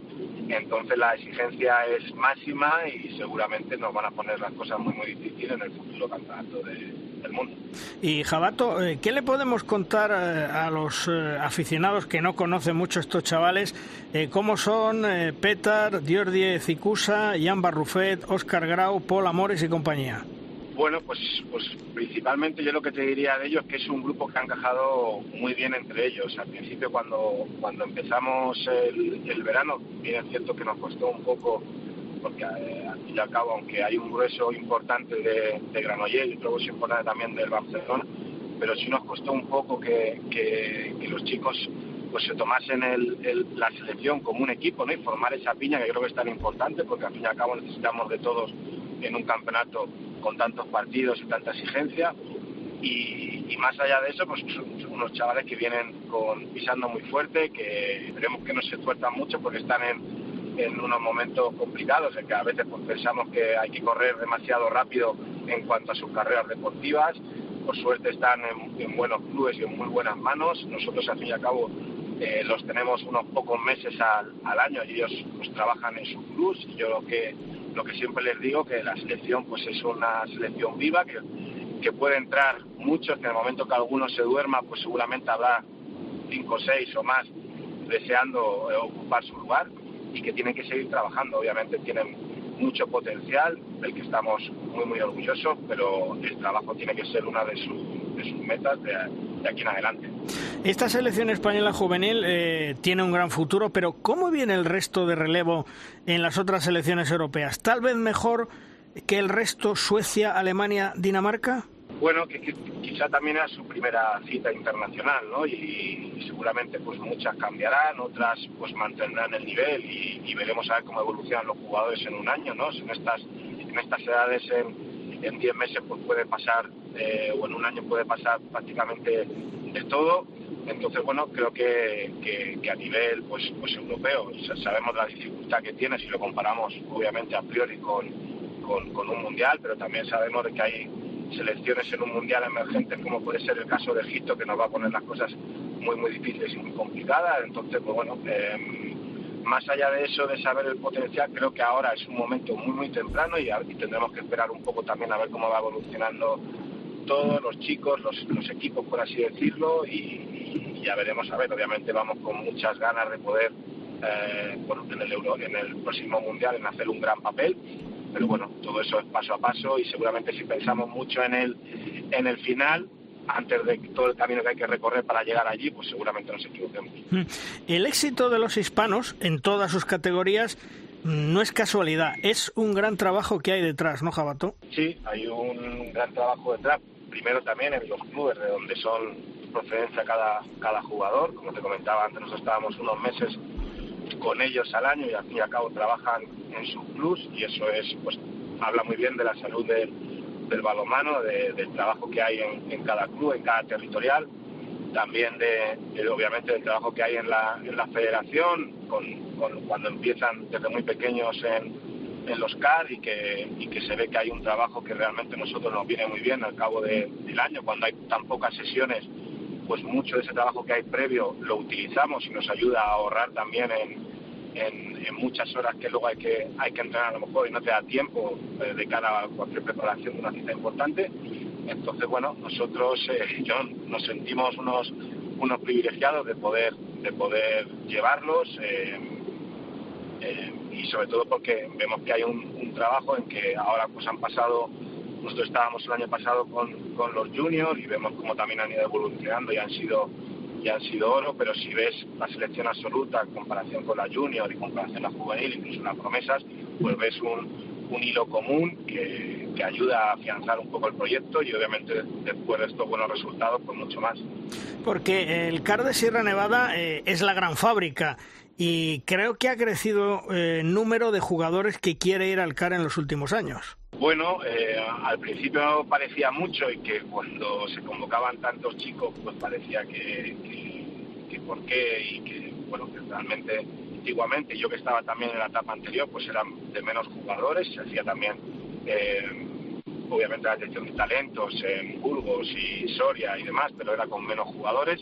Entonces la exigencia es máxima y seguramente nos van a poner las cosas muy, muy difíciles en el futuro campeonato de, del mundo. Y Jabato, eh, ¿qué le podemos contar eh, a los aficionados que no conocen mucho estos chavales? ¿Cómo son Petar, Diordie Cicusa, Jan Barrufet, Oscar Grau, Paul Amores y compañía? Bueno, pues, pues principalmente yo lo que te diría de ellos es que es un grupo que ha encajado muy bien entre ellos. Al principio cuando, cuando empezamos el, verano, bien es cierto que nos costó un poco, porque eh, al fin y al cabo, aunque hay un grueso importante de, de Granollers y otro grueso importante también del Barcelona, pero sí nos costó un poco que, que, los chicos pues se tomasen el, la selección como un equipo ¿no? y formar esa piña que creo que es tan importante porque al fin y al cabo necesitamos de todos en un campeonato con tantos partidos y tanta exigencia. Y, más allá de eso, pues unos chavales que vienen con, pisando muy fuerte, que esperemos que no se tuerzan mucho porque están en, en unos momentos complicados, en que a veces pues, pensamos que hay que correr demasiado rápido en cuanto a sus carreras deportivas. Por suerte están en, buenos clubes y en muy buenas manos. Nosotros, al fin y al cabo, eh, los tenemos unos pocos meses al, al año y ellos pues, trabajan en sus clubs. Y yo lo que lo que siempre les digo que la selección pues es una selección viva que, que puede entrar muchos que en el momento que alguno se duerma pues seguramente habrá cinco o seis o más deseando eh, ocupar su lugar y que tienen que seguir trabajando obviamente tienen mucho potencial del que estamos muy muy orgullosos pero el trabajo tiene que ser una de sus, de sus metas de, de aquí en adelante. Esta selección española juvenil eh, tiene un gran futuro, pero ¿cómo viene el resto de relevo en las otras selecciones europeas? ¿Tal vez mejor que el resto Suecia, Alemania, Dinamarca? Bueno, que, quizá también es su primera cita internacional, ¿no? Y, seguramente pues muchas cambiarán, otras pues mantendrán el nivel y, veremos a ver cómo evolucionan los jugadores en un año, ¿no? En estas, en estas edades en 10 meses pues puede pasar eh, o en un año puede pasar prácticamente de todo. Entonces, bueno, creo que, que, a nivel pues, pues europeo sabemos la dificultad que tiene si lo comparamos obviamente a priori con, con, un mundial, pero también sabemos que hay selecciones en un mundial emergentes como puede ser el caso de Egipto que nos va a poner las cosas muy muy difíciles y muy complicadas. Entonces, pues bueno, eh, más allá de eso, de saber el potencial, creo que ahora es un momento muy, muy temprano y, tendremos que esperar un poco también a ver cómo va evolucionando todos los chicos, los, equipos, por así decirlo, y, ya veremos a ver. Obviamente vamos con muchas ganas de poder, eh, en, el Euro, en el próximo Mundial, en hacer un gran papel, pero bueno, todo eso es paso a paso y seguramente si pensamos mucho en el, en el final, antes de todo el camino que hay que recorrer para llegar allí, pues seguramente nos equivoquemos. Mm. El éxito de los hispanos en todas sus categorías no es casualidad, es un gran trabajo que hay detrás, ¿no, Jabato? Sí, hay un gran trabajo detrás. Primero también en los clubes de donde son procedencia cada, cada jugador. Como te comentaba antes, nosotros estábamos unos meses con ellos al año y al fin y al cabo trabajan en sus clubs y eso es, pues, habla muy bien de la salud del del balonmano, del trabajo que hay en, cada club, en cada territorial, también de, obviamente del trabajo que hay en la, en la federación, con, cuando empiezan desde muy pequeños en, los CAD y que, y que se ve que hay un trabajo que realmente a nosotros nos viene muy bien al cabo del año, cuando hay tan pocas sesiones, pues mucho de ese trabajo que hay previo lo utilizamos y nos ayuda a ahorrar también en, en, muchas horas que luego hay que, hay que entrenar a lo mejor y no te da tiempo eh, de cara a cualquier preparación de una cita importante. Entonces, bueno, nosotros eh, nos sentimos unos, unos privilegiados de poder, de poder llevarlos eh, y sobre todo porque vemos que hay un, trabajo en que ahora pues han pasado nosotros estábamos el año pasado con, con los juniors y vemos cómo también han ido evolucionando y han sido y han sido oro, pero si ves la selección absoluta en comparación con la junior y en comparación con la juvenil, incluso las promesas, pues ves un, un hilo común que, que, ayuda a afianzar un poco el proyecto y obviamente después de estos buenos resultados, pues mucho más. Porque el CAR de Sierra Nevada eh, es la gran fábrica y creo que ha crecido eh, el número de jugadores que quiere ir al CAR en los últimos años. Bueno, eh, al principio parecía mucho y que cuando se convocaban tantos chicos, pues parecía que, que, por qué y que, bueno, que realmente antiguamente, yo que estaba también en la etapa anterior, pues eran de menos jugadores, se hacía también, eh, obviamente, la atención de talentos en Burgos y Soria y demás, pero era con menos jugadores.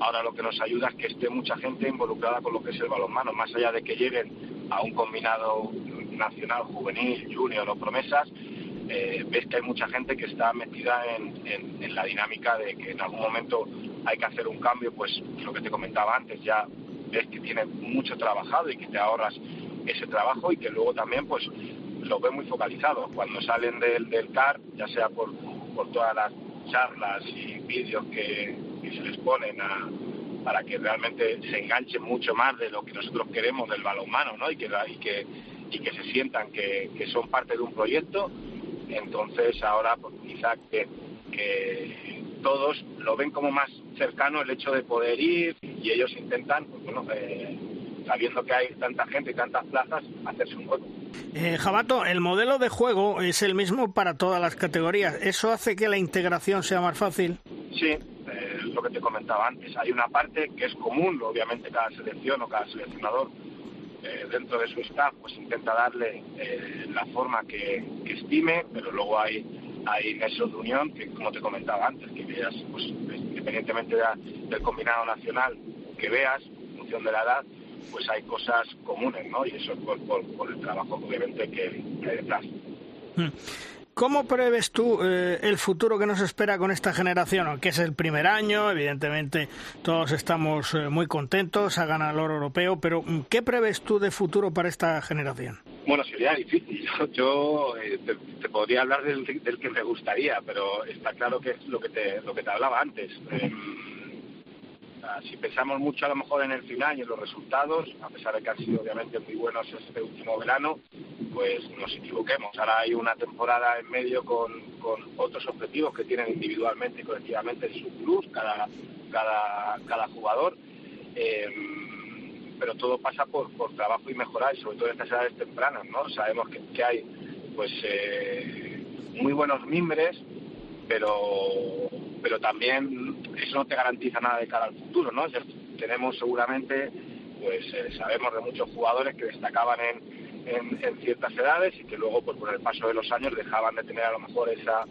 Ahora lo que nos ayuda es que esté mucha gente involucrada con lo que es el balonmano, más allá de que lleguen a un combinado nacional, juvenil, junior o promesas, eh, ves que hay mucha gente que está metida en, la dinámica de que en algún momento hay que hacer un cambio, pues lo que te comentaba antes, ya ves que tiene mucho trabajado y que te ahorras ese trabajo y que luego también pues los ven muy focalizados. Cuando salen del, del CAR, ya sea por, por todas las charlas y vídeos que, se les ponen a, para que realmente se enganchen mucho más de lo que nosotros queremos del balonmano, ¿no? Y que, y que, y que se sientan que, que son parte de un proyecto. Entonces ahora pues, quizá que, que todos lo ven como más cercano el hecho de poder ir y ellos intentan, pues, bueno, eh, sabiendo que hay tanta gente y tantas plazas, hacerse un hueco. Eh, Jabato, el modelo de juego es el mismo para todas las categorías. ¿Eso hace que la integración sea más fácil? Sí, lo que te comentaba antes. Hay una parte que es común, obviamente cada selección o cada seleccionador eh, dentro de su staff pues intenta darle eh, la forma que, estime, pero luego hay hay nexos de unión que, como te comentaba antes, que veas, pues, independientemente del combinado nacional que veas, en función de la edad, pues hay cosas comunes, ¿no? Y eso es por, el trabajo, obviamente, que, hay detrás. Hmm. ¿Cómo prevés tú eh, el futuro que nos espera con esta generación? Que es el primer año, evidentemente todos estamos eh, muy contentos, ha ganado el oro europeo, pero mm, ¿qué prevés tú de futuro para esta generación? Bueno, sería difícil. Yo, eh, te, podría hablar del, del, que me gustaría, pero está claro que es lo que te, lo que te hablaba antes. Em, si pensamos mucho a lo mejor en el final y en los resultados, a pesar de que han sido obviamente muy buenos este último verano, pues nos equivoquemos. Ahora hay una temporada en medio con, otros objetivos que tienen individualmente y colectivamente su club, cada, cada, cada jugador. Em, pero todo pasa por, por trabajo y mejorar, y sobre todo en estas edades tempranas, ¿no? Sabemos que, que hay pues eh, muy buenos mimbres, pero pero también eso no te garantiza nada de cara al futuro, ¿no? tenemos seguramente, pues eh, sabemos de muchos jugadores que destacaban en, en, ciertas edades y que luego, pues por el paso de los años, dejaban de tener a lo mejor esa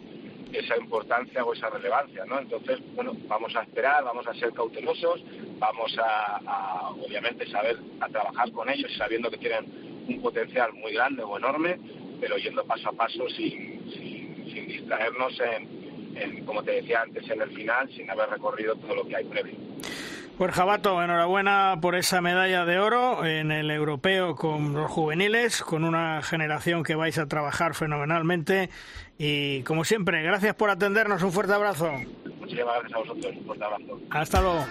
esa importancia o esa relevancia, ¿no? Entonces, bueno, vamos a esperar, vamos a ser cautelosos, vamos a, obviamente saber a trabajar con ellos sabiendo que tienen un potencial muy grande o enorme, pero yendo paso a paso sin, sin distraernos en, como te decía antes, en el final, sin haber recorrido todo lo que hay previo. Pues Jabato, enhorabuena por esa medalla de oro en el europeo con los juveniles, con una generación que vais a trabajar fenomenalmente. Y como siempre, gracias por atendernos. Un fuerte abrazo. Muchísimas gracias a vosotros. Un fuerte abrazo. Hasta luego.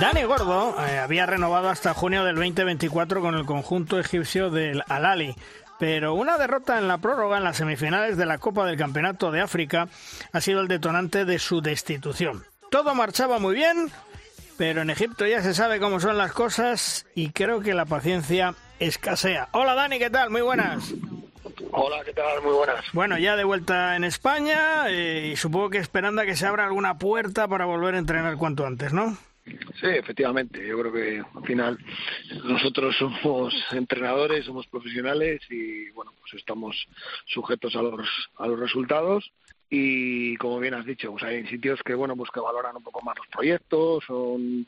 Dani Gordo eh, había renovado hasta junio del 2024 con el conjunto egipcio del Al-Ali. Pero una derrota en la prórroga en las semifinales de la Copa del Campeonato de África ha sido el detonante de su destitución. Todo marchaba muy bien, pero en Egipto ya se sabe cómo son las cosas y creo que la paciencia escasea. Hola Dani, ¿qué tal? Muy buenas. Hola, ¿qué tal? Muy buenas. Bueno, ya de vuelta en España eh, y supongo que esperando a que se abra alguna puerta para volver a entrenar cuanto antes, ¿no? Sí, efectivamente. Yo creo que al final nosotros somos entrenadores, somos profesionales y bueno, pues estamos sujetos a los a los resultados y como bien has dicho, pues hay sitios que bueno, pues que valoran un poco más los proyectos, son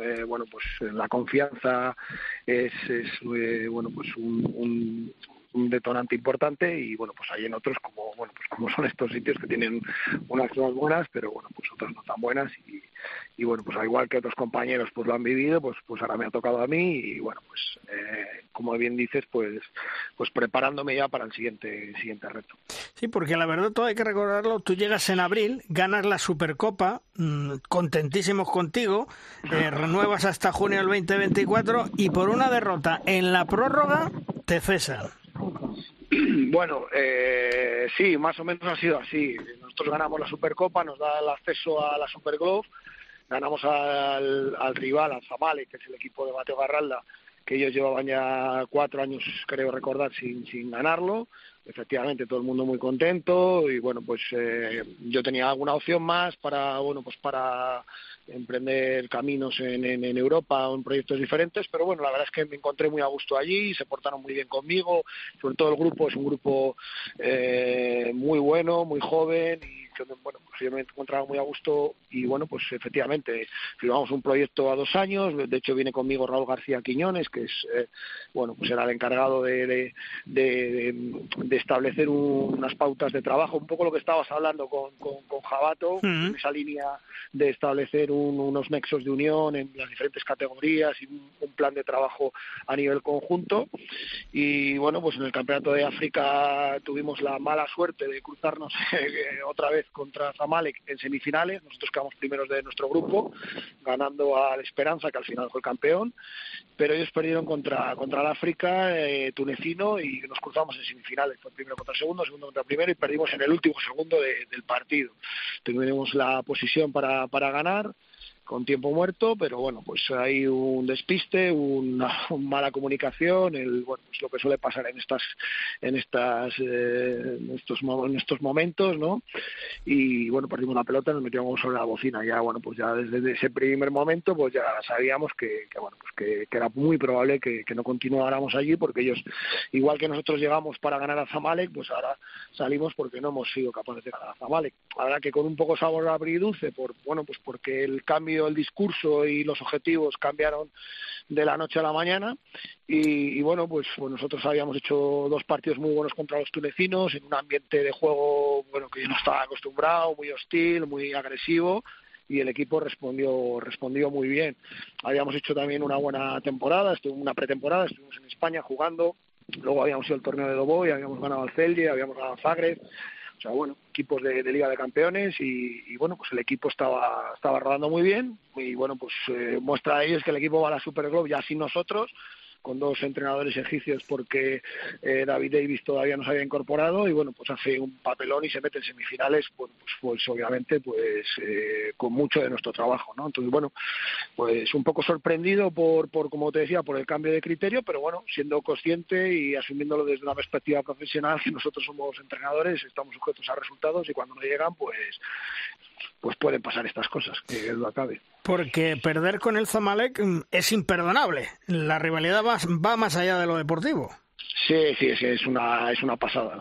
eh, bueno, pues la confianza es, es eh, bueno, pues un, un detonante importante y bueno pues hay en otros como bueno pues como son estos sitios que tienen unas cosas buenas pero bueno pues otras no tan buenas y, y bueno pues al igual que otros compañeros pues lo han vivido pues pues ahora me ha tocado a mí y bueno pues eh, como bien dices pues pues preparándome ya para el siguiente siguiente reto. Sí porque la verdad todo hay que recordarlo tú llegas en abril ganas la supercopa mm, contentísimos contigo eh, renuevas hasta junio del 2024 y por una derrota en la prórroga te cesan Bueno, eh, sí, más o menos ha sido así. Nosotros ganamos la Supercopa, nos da el acceso a la Superglove, ganamos al, al rival, al Zamale, que es el equipo de Mateo Garralda, que ellos llevaban ya cuatro años, creo recordar, sin, sin ganarlo. Efectivamente, todo el mundo muy contento y bueno, pues eh, yo tenía alguna opción más para, bueno, pues para emprender caminos en, en, Europa o en proyectos diferentes, pero bueno, la verdad es que me encontré muy a gusto allí, se portaron muy bien conmigo, sobre todo el grupo es un grupo eh, muy bueno, muy joven y bueno, pues yo me encontraba muy a gusto y bueno, pues efectivamente firmamos un proyecto a dos años, de hecho viene conmigo Raúl García Quiñones, que es, eh, bueno, pues era el encargado de, de, establecer unas pautas de trabajo, un poco lo que estabas hablando con, con, Jabato, en esa línea de establecer unos nexos de unión en las diferentes categorías y un, plan de trabajo a nivel conjunto. Y bueno, pues en el Campeonato de África tuvimos la mala suerte de cruzarnos eh, otra vez contra Zamalek en semifinales. Nosotros quedamos primeros de nuestro grupo, ganando al Esperanza, que al final fue el campeón. Pero ellos perdieron contra, contra el África eh, tunecino y nos cruzamos en semifinales. Fue primero contra segundo, segundo contra primero y perdimos en el último segundo del partido. Tuvimos la posición para, para ganar con tiempo muerto, pero bueno, pues hay un despiste, una, mala comunicación, el, bueno, pues lo que suele pasar en estas, en estas, eh, en estos, en estos momentos, ¿no? Y bueno, perdimos la pelota, nos metíamos sobre la bocina, ya bueno, pues ya desde ese primer momento, pues ya sabíamos que, bueno, pues que, era muy probable que, no continuáramos allí, porque ellos, igual que nosotros llegamos para ganar a Zamalek, pues ahora salimos porque no hemos sido capaces de ganar a Zamalek. Ahora que con un poco sabor a dulce, por, bueno, pues porque el cambio el discurso y los objetivos cambiaron de la noche a la mañana. Y, bueno pues, pues, nosotros habíamos hecho dos partidos muy buenos contra los tunecinos en un ambiente de juego bueno que yo no estaba acostumbrado muy hostil muy agresivo y el equipo respondió respondió muy bien. Habíamos hecho también una buena temporada una pretemporada estuvimos en España jugando luego habíamos ido al torneo de Dobo y habíamos ganado al Celje habíamos ganado al Zagreb o sea, bueno, equipos de, Liga de Campeones y, bueno, pues el equipo estaba, estaba rodando muy bien. Y bueno, pues eh, muestra ahí es que el equipo va a la Super Globe ya sin nosotros con dos entrenadores egipcios porque eh, David Davis todavía no se había incorporado y bueno pues hace un papelón y se mete en semifinales pues, pues obviamente pues eh, con mucho de nuestro trabajo no entonces bueno pues un poco sorprendido por por como te decía por el cambio de criterio pero bueno siendo consciente y asumiéndolo desde una perspectiva profesional que nosotros somos entrenadores estamos sujetos a resultados y cuando no llegan pues pues pueden pasar estas cosas, que lo acabe. Porque perder con el Zamalek mm, es imperdonable. La rivalidad va, va más allá de lo deportivo. Sí, sí, sí, es una, es una pasada.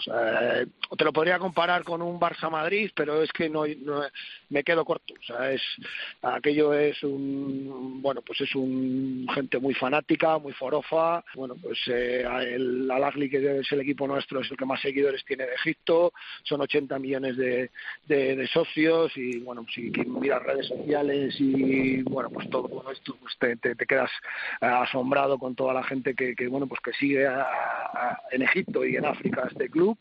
O te lo podría comparar con un Barça Madrid, pero es que no, me quedo corto. O sea, es, aquello es un, bueno, pues es un gente muy fanática, muy forofa. Bueno, pues eh, el Al que es el equipo nuestro, es el que más seguidores tiene de Egipto. Son 80 millones de, de, socios y, bueno, si miras redes sociales y, bueno, pues todo esto, pues te, te, quedas asombrado con toda la gente que, que bueno, pues que sigue en Egipto y en África este club.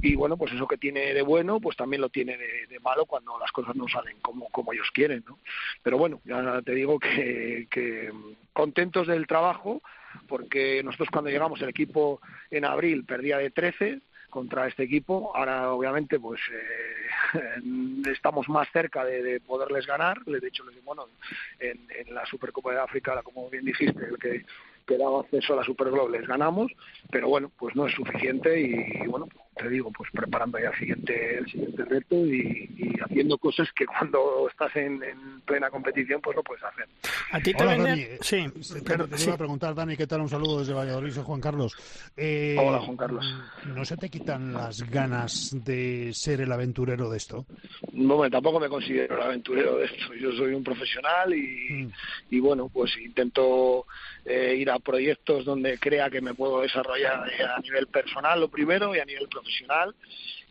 Y bueno, pues eso que tiene de bueno, pues también lo tiene de, malo cuando las cosas no salen como, como ellos quieren, ¿no? Pero bueno, ya te digo que, que contentos del trabajo, porque nosotros cuando llegamos el equipo en abril perdía de 13 contra este equipo, ahora obviamente pues eh, estamos más cerca de, poderles ganar, de hecho bueno, en, en la Supercopa de África, como bien dijiste, el que que daba acceso a la Super les ganamos, pero bueno, pues no es suficiente y, bueno, te digo, pues preparando ya el siguiente, el siguiente reto y, haciendo cosas que cuando estás en, plena competición pues no puedes hacer. A ti te Hola, Dani. Sí, pero, te, iba a preguntar, Dani, ¿qué tal? Un saludo desde Valladolid, soy Juan Carlos. Eh, Hola, Juan Carlos. ¿No se te quitan las ganas de ser el aventurero de esto? No, tampoco me considero el aventurero de esto. Yo soy un profesional y, mm. y bueno, pues intento eh, ir a proyectos donde crea que me puedo desarrollar eh, a nivel personal lo primero y a nivel profesional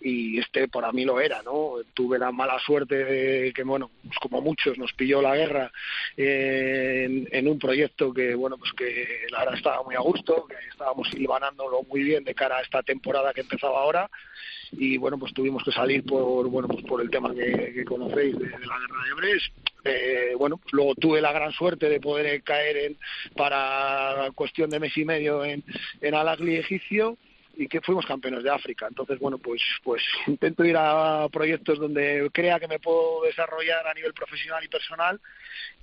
y este para mí lo era, ¿no? Tuve la mala suerte de que, bueno, pues como muchos nos pilló la guerra en, un proyecto que, bueno, pues que la verdad estaba muy a gusto, que estábamos silvanándolo muy bien de cara a esta temporada que empezaba ahora. Y, bueno, pues tuvimos que salir por, bueno, pues por el tema que, conocéis de, la guerra de Brest eh, bueno, pues luego tuve la gran suerte de poder caer en, para cuestión de mes y medio en, en Alagli egipcio y que fuimos campeones de África. Entonces, bueno, pues, pues intento ir a proyectos donde crea que me puedo desarrollar a nivel profesional y personal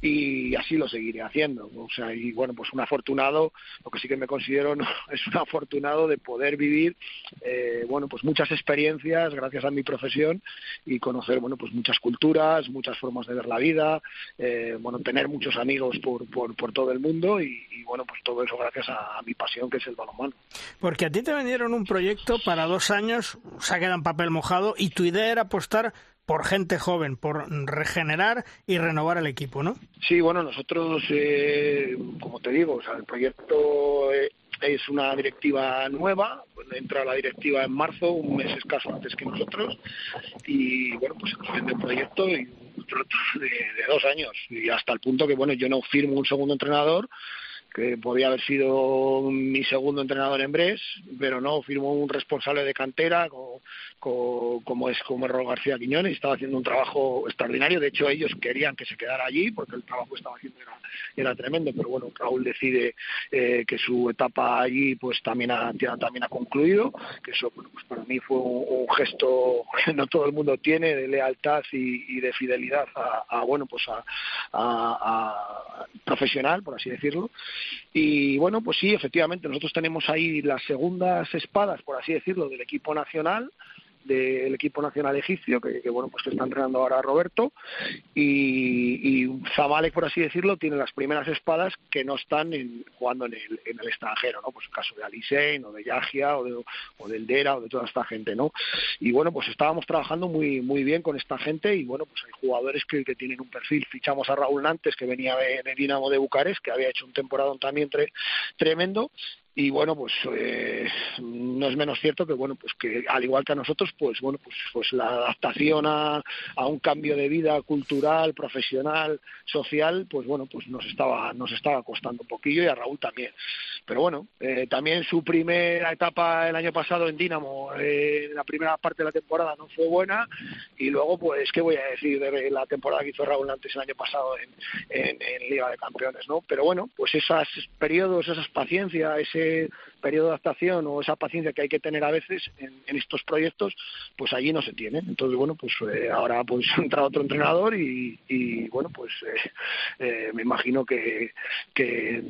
y así lo seguiré haciendo. O sea, y bueno, pues un afortunado, lo que sí que me considero es un afortunado de poder vivir, eh, bueno, pues muchas experiencias gracias a mi profesión y conocer, bueno, pues muchas culturas, muchas formas de ver la vida, eh, bueno, tener muchos amigos por, por, por todo el mundo y, bueno, pues todo eso gracias a, mi pasión que es el balonmano. Porque a ti te vendieron un proyecto para dos años, se ha quedado en papel mojado y tu idea era apostar por gente joven, por regenerar y renovar el equipo, ¿no? Sí, bueno, nosotros, eh, como te digo, el proyecto eh, es una directiva nueva, entra la directiva en marzo, un mes escaso antes que nosotros, y bueno, pues se nos el proyecto y de, de dos años, y hasta el punto que, bueno, yo no firmo un segundo entrenador, que podía haber sido mi segundo entrenador en Bres, pero no, firmó un responsable de cantera como, es como es García Quiñones, estaba haciendo un trabajo extraordinario, de hecho ellos querían que se quedara allí porque el trabajo que estaba haciendo era, era tremendo, pero bueno, Raúl decide eh, que su etapa allí pues también ha, también ha concluido, que eso pues para mí fue un, gesto que no todo el mundo tiene de lealtad y, de fidelidad a, bueno pues a, a profesional, por así decirlo, y bueno, pues sí, efectivamente, nosotros tenemos ahí las segundas espadas, por así decirlo, del equipo nacional del equipo nacional egipcio, que, bueno, pues que está entrenando ahora Roberto, y, y, Zamalek, por así decirlo, tiene las primeras espadas que no están en, jugando en el, en el extranjero, ¿no? Pues el caso de Alisein, o de Yagia, o, de, o del Dera, o de toda esta gente, ¿no? Y bueno, pues estábamos trabajando muy muy bien con esta gente, y bueno, pues hay jugadores que, que tienen un perfil. Fichamos a Raúl Nantes, que venía en el Dinamo de Bucarest, que había hecho un temporada también tremendo, y bueno pues eh, no es menos cierto que bueno pues que al igual que a nosotros pues bueno pues pues la adaptación a, a un cambio de vida cultural profesional social pues bueno pues nos estaba nos estaba costando un poquillo y a Raúl también. Pero bueno eh, también su primera etapa el año pasado en Dinamo eh, la primera parte de la temporada no fue buena y luego pues qué voy a decir de la temporada que hizo Raúl antes el año pasado en, en, en Liga de Campeones no pero bueno pues esos periodos esas paciencias ese periodo de adaptación o esa paciencia que hay que tener a veces en, estos proyectos, pues allí no se tiene. Entonces, bueno, pues eh, ahora pues entra otro entrenador y, bueno, pues eh, eh, me imagino que, que,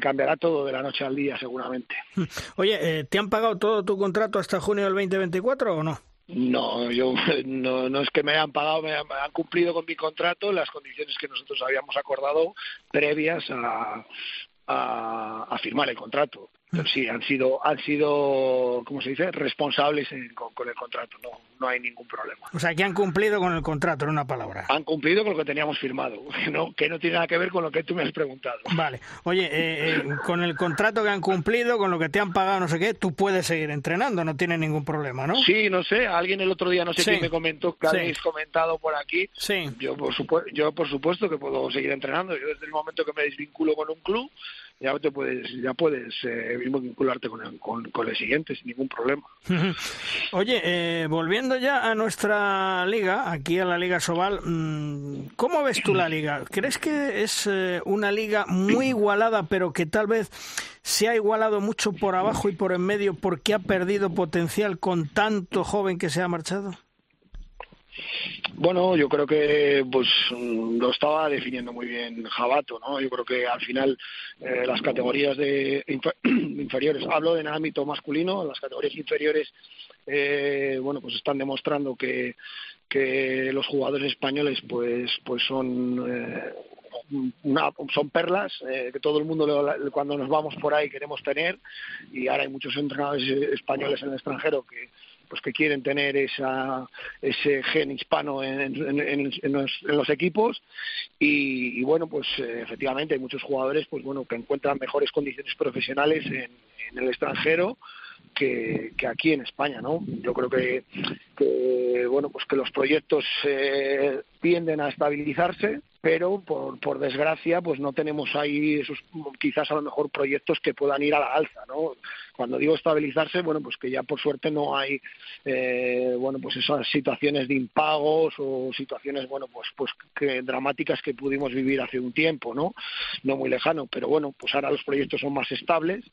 cambiará todo de la noche al día seguramente. Oye, ¿te han pagado todo tu contrato hasta junio del 2024 o no? No, yo no, no es que me hayan pagado, me han, cumplido con mi contrato las condiciones que nosotros habíamos acordado previas a, a, firmar el contrato. Pero sí, han sido, han sido, ¿cómo se dice?, responsables con, el contrato. No, no hay ningún problema. O sea, que han cumplido con el contrato, en una palabra. Han cumplido con lo que teníamos firmado, que no, que no tiene nada que ver con lo que tú me has preguntado. Vale. Oye, eh, eh, con el contrato que han cumplido, con lo que te han pagado, no sé qué, tú puedes seguir entrenando, no tiene ningún problema, ¿no? Sí, no sé. Alguien el otro día, no sé quién me comentó, que habéis comentado por aquí. Sí. Yo por, yo, por supuesto, que puedo seguir entrenando. Yo desde el momento que me desvinculo con un club, ya te puedes ya puedes eh, mismo vincularte con el, con, el siguiente sin ningún problema. Oye, eh, volviendo ya a nuestra liga, aquí a la Liga Sobal, mm, ¿cómo ves tú la liga? ¿Crees que es eh, una liga muy igualada, pero que tal vez se ha igualado mucho por abajo y por en medio porque ha perdido potencial con tanto joven que se ha marchado? Bueno, yo creo que pues lo estaba definiendo muy bien Jabato, ¿no? Yo creo que al final eh, las categorías de inferiores, hablo en ámbito masculino, las categorías inferiores, eh, bueno, pues están demostrando que, que los jugadores españoles, pues, pues son eh, son perlas eh, que todo el mundo cuando nos vamos por ahí queremos tener y ahora hay muchos entrenadores españoles en el extranjero que pues que quieren tener esa, ese gen hispano en, los, equipos y, bueno pues eh, efectivamente hay muchos jugadores pues bueno que encuentran mejores condiciones profesionales en, el extranjero que, aquí en España, ¿no? Yo creo que, bueno, pues que los proyectos eh, tienden a estabilizarse, pero por, por desgracia, pues no tenemos ahí esos quizás a lo mejor proyectos que puedan ir a la alza, ¿no? Cuando digo estabilizarse, bueno, pues que ya por suerte no hay, eh, bueno, pues esas situaciones de impagos o situaciones, bueno, pues, pues que dramáticas que pudimos vivir hace un tiempo, ¿no? No muy lejano, pero bueno, pues ahora los proyectos son más estables,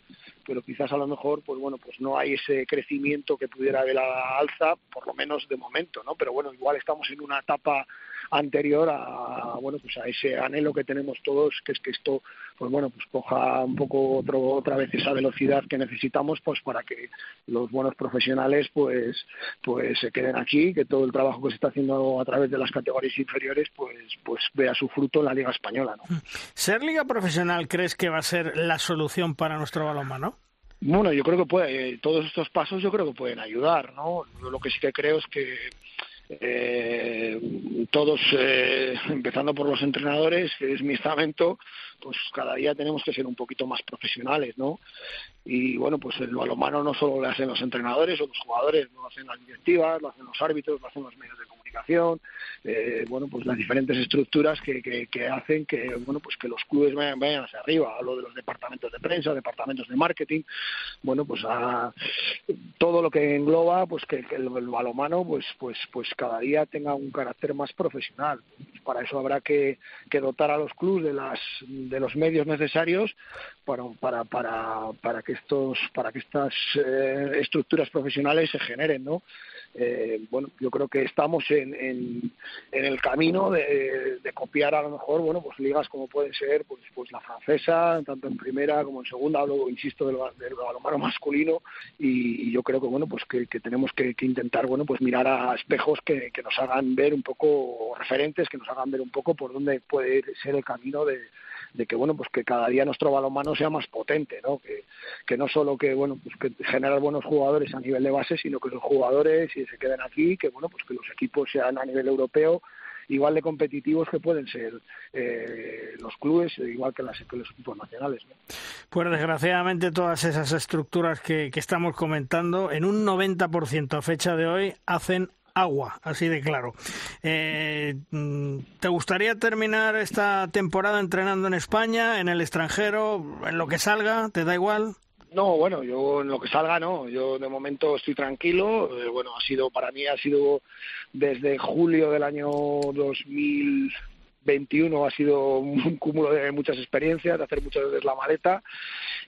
pero quizás a lo mejor, pues bueno, pues no hay ese crecimiento que pudiera haber la alza, por lo menos de momento, ¿no? Pero bueno, igual estamos en una etapa anterior a bueno pues a ese anhelo que tenemos todos que es que esto pues bueno pues coja un poco otro, otra vez esa velocidad que necesitamos pues para que los buenos profesionales pues pues se queden aquí que todo el trabajo que se está haciendo a través de las categorías inferiores pues pues vea su fruto en la liga española ¿no? ser liga profesional crees que va a ser la solución para nuestro balonmano bueno, yo creo que puede, todos estos pasos yo creo que pueden ayudar, ¿no? Yo lo que sí que creo es que eh, todos, eh, empezando por los entrenadores, que es mi estamento, pues cada día tenemos que ser un poquito más profesionales, ¿no? Y bueno, pues el balonmano no solo lo hacen los entrenadores o los jugadores, lo hacen las directivas, lo hacen los árbitros, lo hacen los medios de comunicación, eh, bueno, pues las diferentes estructuras que, que, hacen que, bueno, pues que los clubes vayan, vayan, hacia arriba. Hablo de los departamentos de prensa, departamentos de marketing, bueno, pues a todo lo que engloba, pues que, el, balonmano, pues, pues, pues cada día tenga un carácter más profesional. Para eso habrá que, que dotar a los clubes de las de los medios necesarios para, para, para, para que estos para que estas eh, estructuras profesionales se generen, ¿no? eh, bueno, yo creo que estamos en, el camino de, copiar a lo mejor, bueno, pues ligas como pueden ser, pues, pues la francesa, tanto en primera como en segunda, hablo, insisto, del, del balonmano masculino, y, yo creo que, bueno, pues que, tenemos que, intentar, bueno, pues mirar a espejos que, que nos hagan ver un poco, referentes, que nos hagan ver un poco por dónde puede ser el camino de de que bueno pues que cada día nuestro balonmano sea más potente no que, que no solo que bueno pues que generar buenos jugadores a nivel de base sino que los jugadores se queden aquí que bueno pues que los equipos sean a nivel europeo igual de competitivos que pueden ser eh, los clubes, igual que, las, los equipos nacionales. Pues desgraciadamente todas esas estructuras que, que estamos comentando, en un 90% a fecha de hoy, hacen agua, así de claro. Eh, ¿Te gustaría terminar esta temporada entrenando en España, en el extranjero, en lo que salga? ¿Te da igual? No, bueno, yo en lo que salga no. Yo de momento estoy tranquilo. Eh, bueno, ha sido para mí ha sido desde julio del año 2021 ha sido un cúmulo de muchas experiencias, de hacer muchas veces la maleta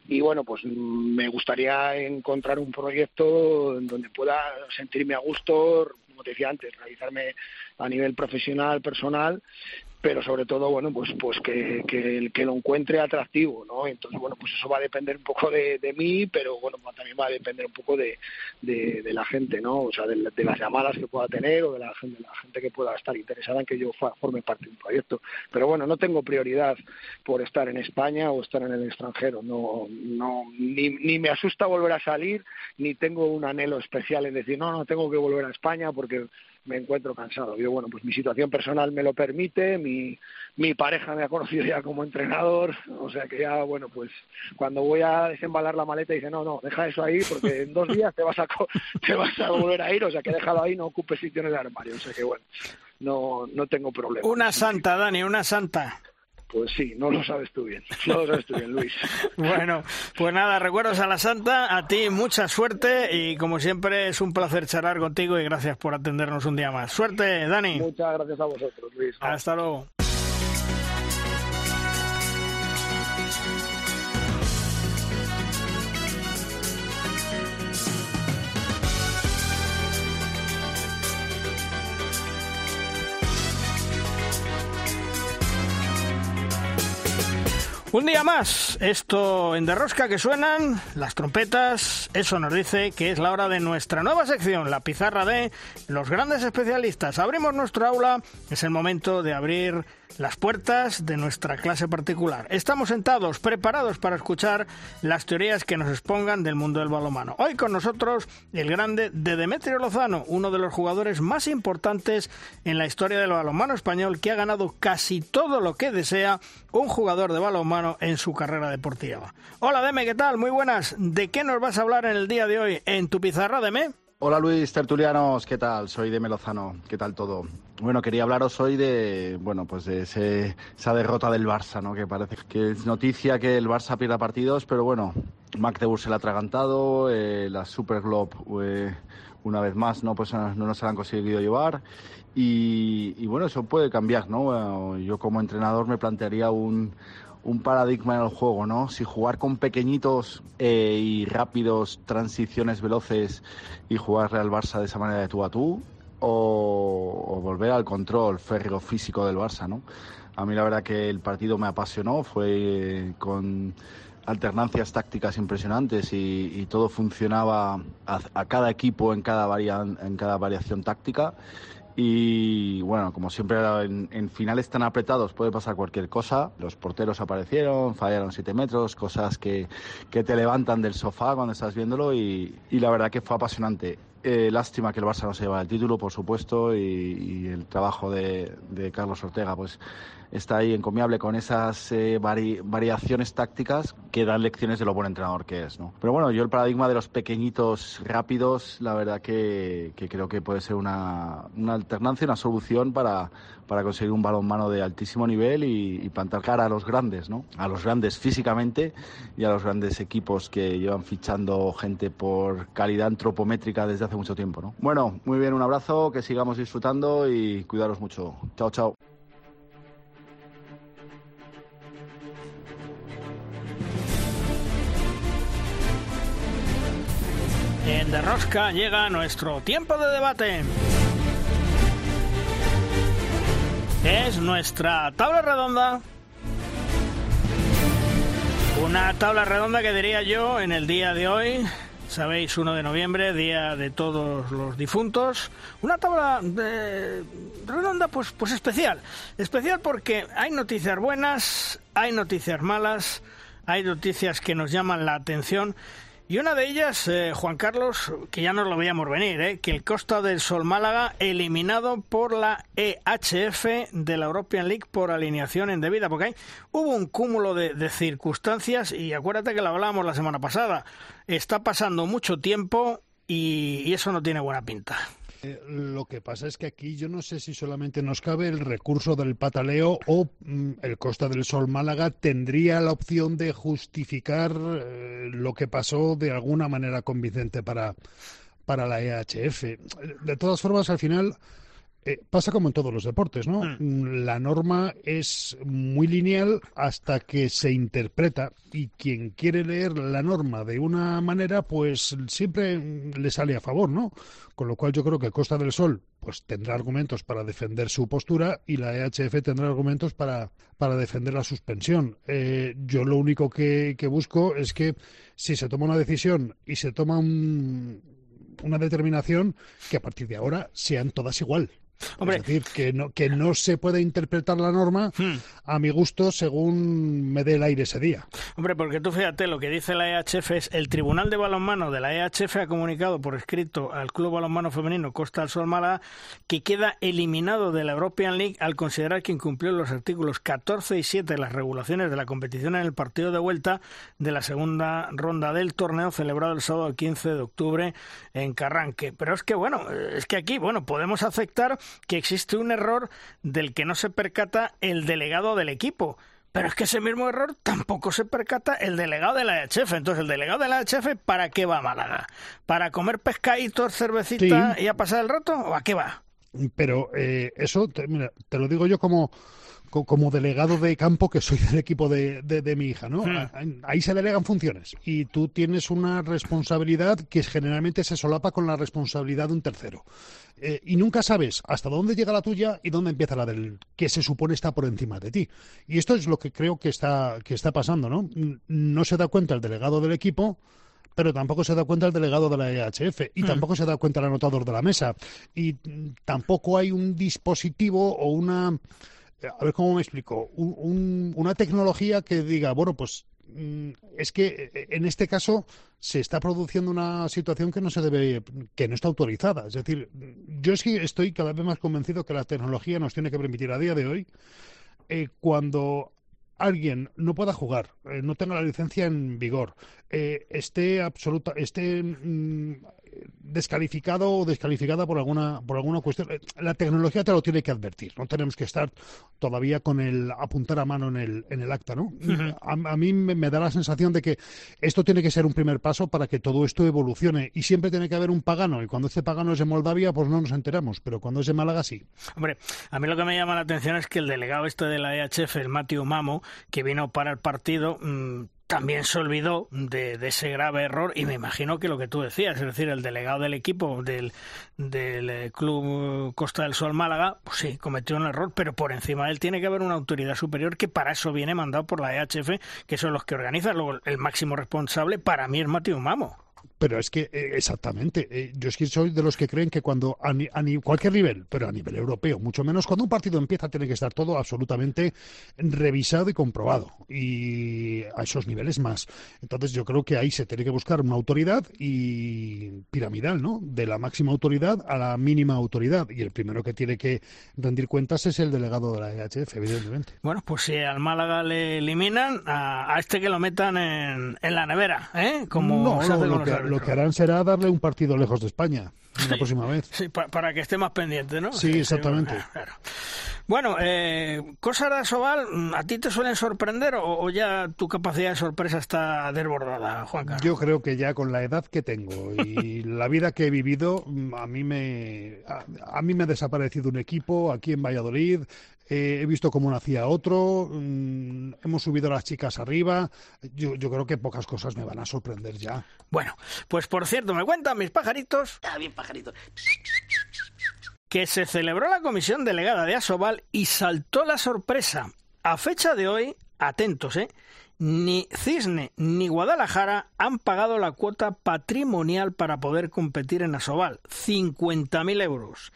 y bueno, pues me gustaría encontrar un proyecto en donde pueda sentirme a gusto, como te decía antes, realizarme a nivel profesional, personal, pero sobre todo, bueno, pues pues que, que, que, lo encuentre atractivo, ¿no? Entonces, bueno, pues eso va a depender un poco de, de mí, pero bueno, también va a depender un poco de, de, la gente, ¿no? O sea, de, las llamadas que pueda tener o de la, gente, la gente que pueda estar interesada en que yo forme parte de un proyecto. Pero bueno, no tengo prioridad por estar en España o estar en el extranjero, no, no, ni, ni me asusta volver a salir, ni tengo un anhelo especial en decir, no, no tengo que volver a España porque me encuentro cansado. Yo, bueno, pues mi situación personal me lo permite, mi, mi pareja me ha conocido ya como entrenador, o sea que ya, bueno, pues cuando voy a desembalar la maleta dice, no, no, deja eso ahí porque en dos días te vas a, te vas a volver a ir, o sea que déjalo ahí, no ocupes sitio en el armario, o sea que, bueno, no, no tengo problema. Una santa, Dani, una santa. Pues sí, no lo sabes tú bien. No lo sabes tú bien, Luis. bueno, pues nada, recuerdos a la Santa, a ti mucha suerte y como siempre es un placer charlar contigo y gracias por atendernos un día más. Suerte, Dani. Muchas gracias a vosotros, Luis. Hasta luego. Un día más, esto en Derrosca que suenan, las trompetas, eso nos dice que es la hora de nuestra nueva sección, la pizarra de los grandes especialistas. Abrimos nuestro aula, es el momento de abrir las puertas de nuestra clase particular. Estamos sentados, preparados para escuchar las teorías que nos expongan del mundo del balonmano. Hoy con nosotros el grande de Demetrio Lozano, uno de los jugadores más importantes en la historia del balonmano español, que ha ganado casi todo lo que desea un jugador de balonmano en su carrera deportiva. Hola Deme, ¿qué tal? Muy buenas. ¿De qué nos vas a hablar en el día de hoy en tu pizarra, Deme? Hola Luis Tertulianos, ¿qué tal? Soy de Melozano, ¿qué tal todo? Bueno, quería hablaros hoy de, bueno, pues de esa derrota del Barça, ¿no? Que parece que es noticia que el Barça pierda partidos, pero bueno, Magdeburg se la ha atragantado, eh, la Super Globe, eh, una vez más, ¿no? Pues no nos la han conseguido llevar y, y bueno, eso puede cambiar, ¿no? Yo como entrenador me plantearía un, un paradigma en el juego, ¿no? Si jugar con pequeñitos eh, y rápidos transiciones veloces y jugarle al Barça de esa manera de tú a tú, o, volver al control férreo físico del Barça, ¿no? A mí la verdad que el partido me apasionó, fue con alternancias tácticas impresionantes y, todo funcionaba a, cada equipo en cada, en cada variación táctica y bueno, como siempre en, finales tan apretados puede pasar cualquier cosa. Los porteros aparecieron, fallaron 7 metros, cosas que, que, te levantan del sofá cuando estás viéndolo y, y, la verdad que fue apasionante. Eh, lástima que el Barça no se lleva el título, por supuesto, y, el trabajo de Carlos Ortega, pues está ahí encomiable con esas eh, variaciones tácticas que dan lecciones de lo buen entrenador que es. ¿no? Pero bueno, yo el paradigma de los pequeñitos rápidos, la verdad que, creo que puede ser una, una, alternancia, una solución para, para conseguir un balón mano de altísimo nivel y, plantar cara a los grandes, ¿no? a los grandes físicamente y a los grandes equipos que llevan fichando gente por calidad antropométrica desde hace mucho tiempo. ¿no? Bueno, muy bien, un abrazo, que sigamos disfrutando y cuidaros mucho. Chao, chao. En De Rosca llega nuestro tiempo de debate. Es nuestra tabla redonda. Una tabla redonda que diría yo en el día de hoy, sabéis, 1 de noviembre, día de todos los difuntos. Una tabla redonda pues, pues especial. Especial porque hay noticias buenas, hay noticias malas, hay noticias que nos llaman la atención y una de ellas, eh, Juan Carlos, que ya nos lo veíamos venir, eh, que el Costa del Sol Málaga eliminado por la EHF de la European League por alineación indebida, porque ahí hubo un cúmulo de, de circunstancias y acuérdate que lo hablábamos la semana pasada. Está pasando mucho tiempo y eso no tiene buena pinta. Eh, lo que pasa es que aquí yo no sé si solamente nos cabe el recurso del pataleo o mm, el Costa del Sol Málaga tendría la opción de justificar eh, lo que pasó de alguna manera convincente para, para la EHF. De todas formas, al final eh, pasa como en todos los deportes, ¿no? Hmm. Mm, la norma es muy lineal hasta que se interpreta y quien quiere leer la norma de una manera, pues siempre le sale a favor, ¿no? Con lo cual yo creo que Costa del Sol pues tendrá argumentos para defender su postura y la EHF tendrá argumentos para, para defender la suspensión. Eh, yo lo único que, que busco es que si se toma una decisión y se toma un, una determinación que a partir de ahora sean todas igual. Es decir, que no, que no se puede interpretar la norma hmm. a mi gusto según me dé el aire ese día. Hombre, porque tú fíjate, lo que dice la EHF es el Tribunal de Balonmano de la EHF ha comunicado por escrito al Club Balonmano Femenino Costa del Sol Málaga que queda eliminado de la European League al considerar que incumplió los artículos 14 y 7 de las regulaciones de la competición en el partido de vuelta de la segunda ronda del torneo celebrado el sábado 15 de octubre en Carranque. Pero es que, bueno, es que aquí, bueno, podemos aceptar que existe un error del que no se percata el delegado del equipo. Pero es que ese mismo error tampoco se percata el delegado de la HF. Entonces, el delegado de la HF, ¿para qué va a Málaga? ¿Para comer pescaditos, cervecita y a pasar el rato? ¿O a qué va? Pero eh, eso, mira, te lo digo yo como como delegado de campo que soy del equipo de, de, mi hija, ¿no? Hmm. Ahí se delegan funciones y tú tienes una responsabilidad que generalmente se solapa con la responsabilidad de un tercero. Eh, y nunca sabes hasta dónde llega la tuya y dónde empieza la del que se supone está por encima de ti. Y esto es lo que creo que está, que está pasando, ¿no? No se da cuenta el delegado del equipo pero tampoco se da cuenta el delegado de la EHF y hmm. tampoco se da cuenta el anotador de la mesa y tampoco hay un dispositivo o una a ver cómo me explico, una tecnología que diga, bueno, pues mm, es que eh, en este caso se está produciendo una situación que no se debe, que no está autorizada. Es decir, yo sí estoy cada vez más convencido que la tecnología nos tiene que permitir a día de hoy, eh, cuando alguien no pueda jugar, eh, no tenga la licencia en vigor, esté absoluta, esté mm, descalificado o descalificada por alguna por alguna cuestión. Eh, la tecnología te lo tiene que advertir. No tenemos que estar todavía con el apuntar a mano en el, en el acta, ¿no? a, mí me, da la sensación de que esto tiene que ser un primer paso para que todo esto evolucione y siempre tiene que haber un pagano y cuando ese pagano es de Moldavia pues no nos enteramos, pero cuando es de Málaga sí. Hombre, a mí lo que me llama la atención es que el delegado este de la EHF, el Matthew Mamo, que vino para el partido, mm, también se olvidó de, ese grave error y me imagino que lo que tú decías, es decir, el delegado del equipo del, del eh, Club Costa del Sol Málaga, pues sí, cometió un error, pero por encima de él tiene que haber una autoridad superior que para eso viene mandado por la EHF, que son los que organizan. Luego, el máximo responsable para mí es Mateo Mamo pero es que, eh, exactamente, eh, yo es que soy de los que creen que cuando, a, cualquier nivel, pero a nivel europeo, mucho menos, cuando un partido empieza tiene que estar todo absolutamente revisado y comprobado. Y a esos niveles más. Entonces yo creo que ahí se tiene que buscar una autoridad y piramidal, ¿no? De la máxima autoridad a la mínima autoridad. Y el primero que tiene que rendir cuentas es el delegado de la EHF, evidentemente. Bueno, pues si al Málaga le eliminan, a, este que lo metan en, la nevera, ¿eh? Como lo que harán será darle un partido lejos de España la próxima vez. Sí, para que esté más pendiente, ¿no? Sí, exactamente. Bueno, eh, cosas de Asobal, ¿a ti te suelen sorprender o, ya tu capacidad de sorpresa está desbordada, Juan Carlos? Yo creo que ya con la edad que tengo y la vida que he vivido, a mí me, a mí me ha desaparecido un equipo aquí en Valladolid, eh, he visto cómo nacía otro, mm, hemos subido a las chicas arriba. Yo, creo que pocas cosas me van a sorprender ya. Bueno, pues por cierto, me cuentan mis pajaritos. Bien Que se celebró la comisión delegada de Asobal y saltó la sorpresa. A fecha de hoy, atentos, ¿eh? Ni Cisne ni Guadalajara han pagado la cuota patrimonial para poder competir en Asobal, 50.000 euros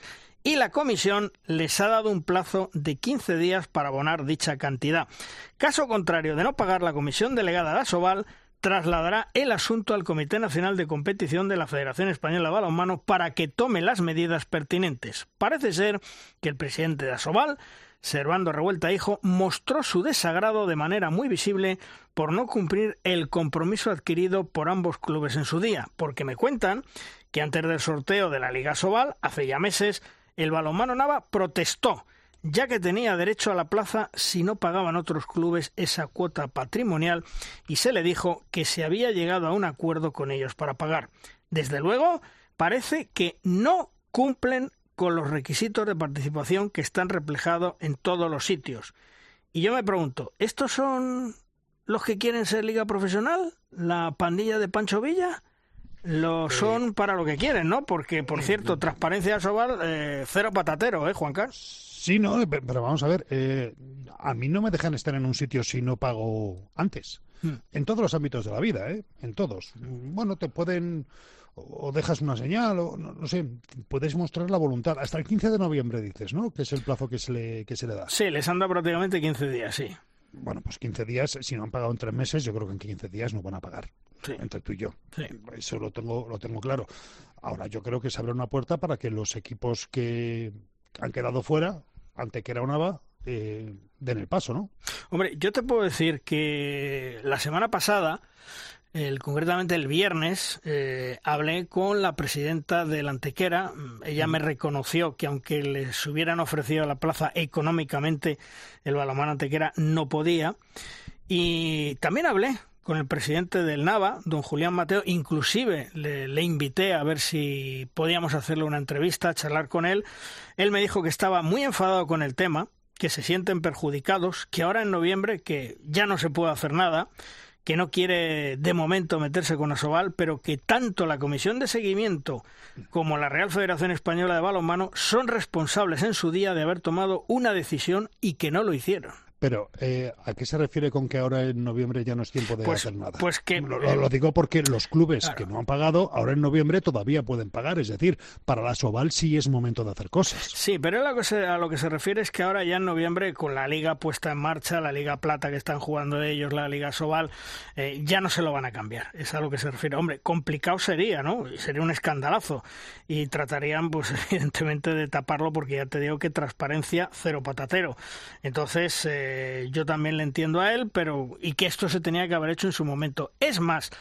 y la comisión les ha dado un plazo de 15 días para abonar dicha cantidad. Caso contrario de no pagar, la comisión delegada de Asobal trasladará el asunto al Comité Nacional de Competición de la Federación Española de Balonmano para que tome las medidas pertinentes. Parece ser que el presidente de Asobal, Servando Revuelta Hijo, mostró su desagrado de manera muy visible por no cumplir el compromiso adquirido por ambos clubes en su día, porque me cuentan que antes del sorteo de la Liga Asobal, hace ya meses, el balonmano Nava protestó, ya que tenía derecho a la plaza si no pagaban otros clubes esa cuota patrimonial y se le dijo que se había llegado a un acuerdo con ellos para pagar. Desde luego, parece que no cumplen con los requisitos de participación que están reflejados en todos los sitios. Y yo me pregunto, ¿estos son los que quieren ser liga profesional? ¿La pandilla de Pancho Villa? lo son para lo que quieren, ¿no? Porque, por cierto, transparencia Sobal, eh, cero patatero, ¿eh, Juan Carlos? Sí, no, pero vamos a ver, eh, a mí no me dejan estar en un sitio si no pago antes. Hmm. En todos los ámbitos de la vida, ¿eh? En todos. Bueno, te pueden o dejas una señal, o no, sé, puedes mostrar la voluntad. Hasta el 15 de noviembre dices, ¿no? Que es el plazo que se le, que se le da. Sí, les anda prácticamente 15 días, sí. Bueno, pues 15 días, si no han pagado en tres meses, yo creo que en 15 días no van a pagar entre tú y yo. Eso lo tengo, lo tengo claro. Ahora, yo creo que se abre una puerta para que los equipos que han quedado fuera, ante que era una eh, den el paso, ¿no? Hombre, yo te puedo decir que la semana pasada, el, concretamente el viernes, eh, hablé con la presidenta de la Antequera. Ella me reconoció que aunque les hubieran ofrecido la plaza económicamente, el balonmano Antequera no podía. Y también hablé con el presidente del Nava, don Julián Mateo, inclusive le, invité a ver si podíamos hacerle una entrevista, charlar con él. Él me dijo que estaba muy enfadado con el tema, que se sienten perjudicados, que ahora en noviembre, que ya no se puede hacer nada, que no quiere de momento meterse con Asobal, pero que tanto la Comisión de Seguimiento como la Real Federación Española de Balonmano son responsables en su día de haber tomado una decisión y que no lo hicieron. Pero, eh, ¿a qué se refiere con que ahora en noviembre ya no es tiempo de pues, hacer nada? Pues que... Lo, digo porque los clubes que no han pagado, ahora en noviembre todavía pueden pagar. Es decir, para la Soval sí es momento de hacer cosas. Sí, pero a lo, que se, a lo que se refiere es que ahora ya en noviembre, con la Liga puesta en marcha, la Liga Plata que están jugando ellos, la Liga Soval, eh, ya no se lo van a cambiar. Es a lo que se refiere. Hombre, complicado sería, ¿no? Sería un escandalazo. Y tratarían, pues, evidentemente, de taparlo porque ya te digo que transparencia cero patatero. Entonces, eh, yo también le entiendo a él, pero y que esto se tenía que haber hecho en su momento. Es más,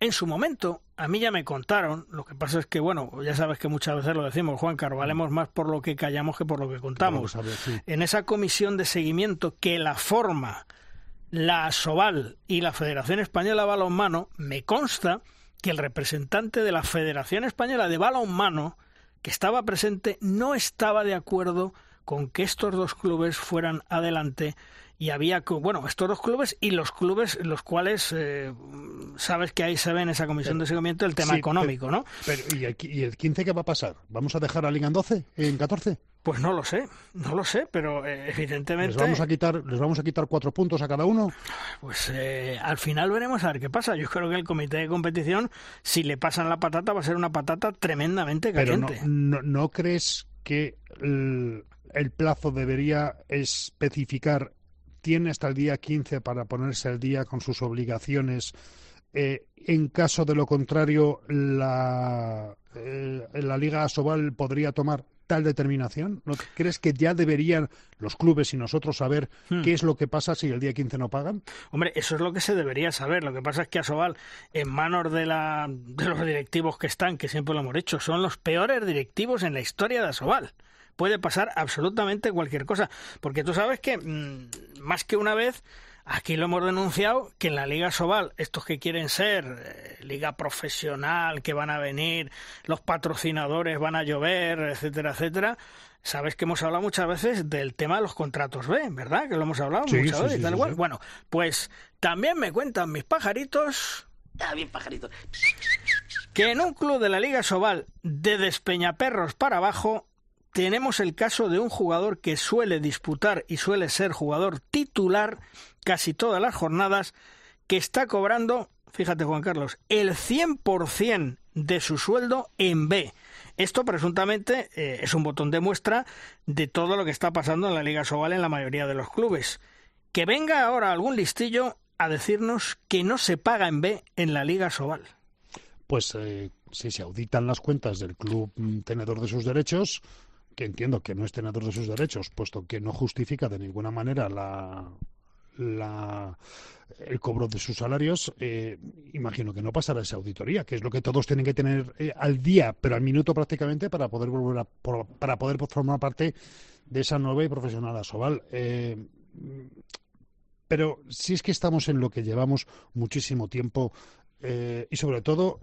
en su momento, a mí ya me contaron, lo que pasa es que, bueno, ya sabes que muchas veces lo decimos, Juan Carlos, valemos más por lo que callamos que por lo que contamos. En esa comisión de seguimiento que la forma la SOVAL y la Federación Española de Balonmano, me consta que el representante de la Federación Española de Balonmano, que estaba presente, no estaba de acuerdo con que estos dos clubes fueran adelante y había, bueno, estos dos clubes y los clubes los cuales eh, sabes que ahí se ve en esa comisión de seguimiento el tema económico, ¿no? Pero, ¿y, el, ¿y, el, 15 qué va a pasar? ¿Vamos a dejar a Liga en 12, en 14? Pues no lo sé, no lo sé, pero eh, evidentemente. ¿Les vamos, a quitar, ¿Les vamos a quitar cuatro puntos a cada uno? Pues eh, al final veremos a ver qué pasa. Yo creo que el comité de competición, si le pasan la patata, va a ser una patata tremendamente caliente. Pero no, no, crees que el, el, plazo debería especificar, tiene hasta el día 15 para ponerse al día con sus obligaciones? Eh, en caso de lo contrario, la, la Liga Asobal podría tomar tal determinación? ¿No crees que ya deberían los clubes y nosotros saber hmm. qué es lo que pasa si el día 15 no pagan? Hombre, eso es lo que se debería saber. Lo que pasa es que Asobal, en manos de, la, de los directivos que están, que siempre lo hemos hecho, son los peores directivos en la historia de Asobal puede pasar absolutamente cualquier cosa. Porque tú sabes que mm, más que una vez Aquí lo hemos denunciado que en la Liga Sobal, estos que quieren ser eh, liga profesional, que van a venir, los patrocinadores van a llover, etcétera, etcétera. Sabes que hemos hablado muchas veces del tema de los contratos B, ¿verdad? Que lo hemos hablado muchas veces tal Bueno, pues también me cuentan mis pajaritos. Ah, bien pajaritos. Que en un club de la Liga Sobal de Despeñaperros para abajo tenemos el caso de un jugador que suele disputar y suele ser jugador titular casi todas las jornadas, que está cobrando, fíjate Juan Carlos, el 100% de su sueldo en B. Esto presuntamente eh, es un botón de muestra de todo lo que está pasando en la Liga Sobal en la mayoría de los clubes. Que venga ahora algún listillo a decirnos que no se paga en B en la Liga Sobal. Pues eh, si se auditan las cuentas del club mm, tenedor de sus derechos, que entiendo que no es tenedor de sus derechos, puesto que no justifica de ninguna manera la, la, el cobro de sus salarios, eh, imagino que no pasará esa auditoría, que es lo que todos tienen que tener eh, al día, pero al minuto prácticamente, para poder volver a, para poder formar parte de esa nueva y profesional Asobal. Eh, pero si es que estamos en lo que llevamos muchísimo tiempo y sobre todo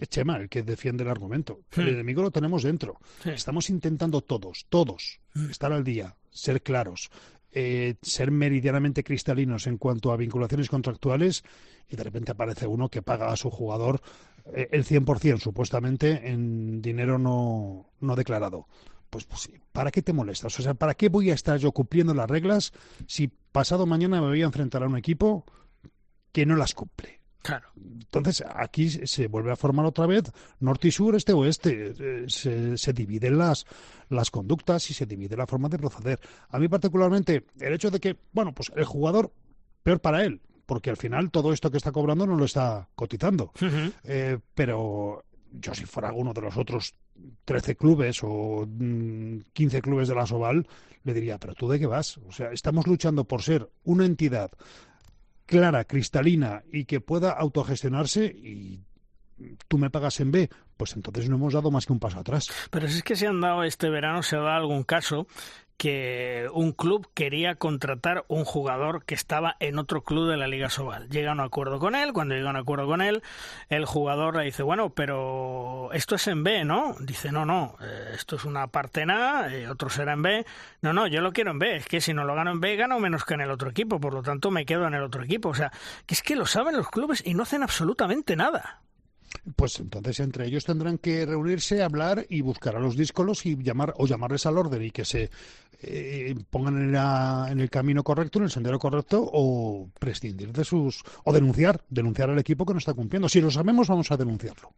es Chema el que defiende el argumento. El enemigo lo tenemos dentro. Estamos intentando todos, todos, estar al día, ser claros, eh, ser meridianamente cristalinos en cuanto a vinculaciones contractuales y de repente aparece uno que paga a su jugador eh, el 100% supuestamente en dinero no, no declarado. Pues, pues ¿para qué te molestas? O sea, ¿para qué voy a estar yo cumpliendo las reglas si pasado mañana me voy a enfrentar a un equipo que no las cumple? Claro. Entonces, aquí se vuelve a formar otra vez norte y sur, este oeste. Eh, se, se, dividen las, las conductas y se divide la forma de proceder. A mí, particularmente, el hecho de que, bueno, pues el jugador, peor para él, porque al final todo esto que está cobrando no lo está cotizando. Eh, pero yo, si fuera uno de los otros 13 clubes o 15 mm, clubes de la Soval, le diría, pero tú de qué vas? O sea, estamos luchando por ser una entidad clara, cristalina y que pueda autogestionarse y tú me pagas en B, pues entonces no hemos dado más que un paso atrás. Pero si es que se han dado este verano, se dado algún caso que un club quería contratar un jugador que estaba en otro club de la Liga Sobal. Llega a un acuerdo con él, cuando llega a un acuerdo con él, el jugador le dice, bueno, pero esto es en B, ¿no? Dice, no, no, eh, esto es una parte en A, eh, otro será en B. No, no, yo lo quiero en B, es que si no lo gano en B, gano menos que en el otro equipo, por lo tanto me quedo en el otro equipo. O sea, que es que lo saben los clubes y no hacen absolutamente nada. Pues entonces entre ellos tendrán que reunirse, hablar y buscar a los díscolos y llamar o llamarles al orden y que se eh, pongan en, en, el camino correcto, en el sendero correcto o prescindir de sus o denunciar, denunciar al equipo que no está cumpliendo. Si lo sabemos, vamos a denunciarlo.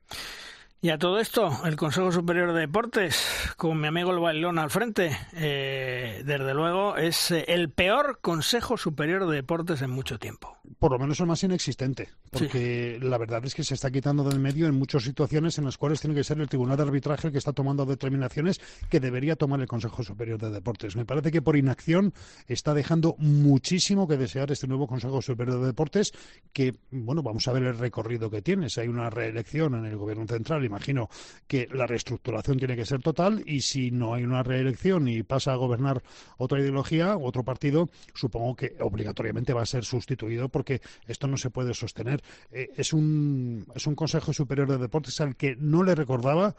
Y a todo esto, el Consejo Superior de Deportes, con mi amigo el bailón al frente, eh, desde luego es eh, el peor Consejo Superior de Deportes en mucho tiempo. Por lo menos el más inexistente, porque la verdad es que se está quitando del medio en muchas situaciones en las cuales tiene que ser el Tribunal de Arbitraje el que está tomando determinaciones que debería tomar el Consejo Superior de Deportes. Me parece que por inacción está dejando muchísimo que desear este nuevo Consejo Superior de Deportes, que, bueno, vamos a ver el recorrido que tiene. Si hay una reelección en el Gobierno Central y imagino que la reestructuración tiene que ser total y si no hay una reelección y pasa a gobernar otra ideología, otro partido, supongo que obligatoriamente va a ser sustituido porque esto no se puede sostener. Eh, es, un, es un Consejo Superior de Deportes al que no le recordaba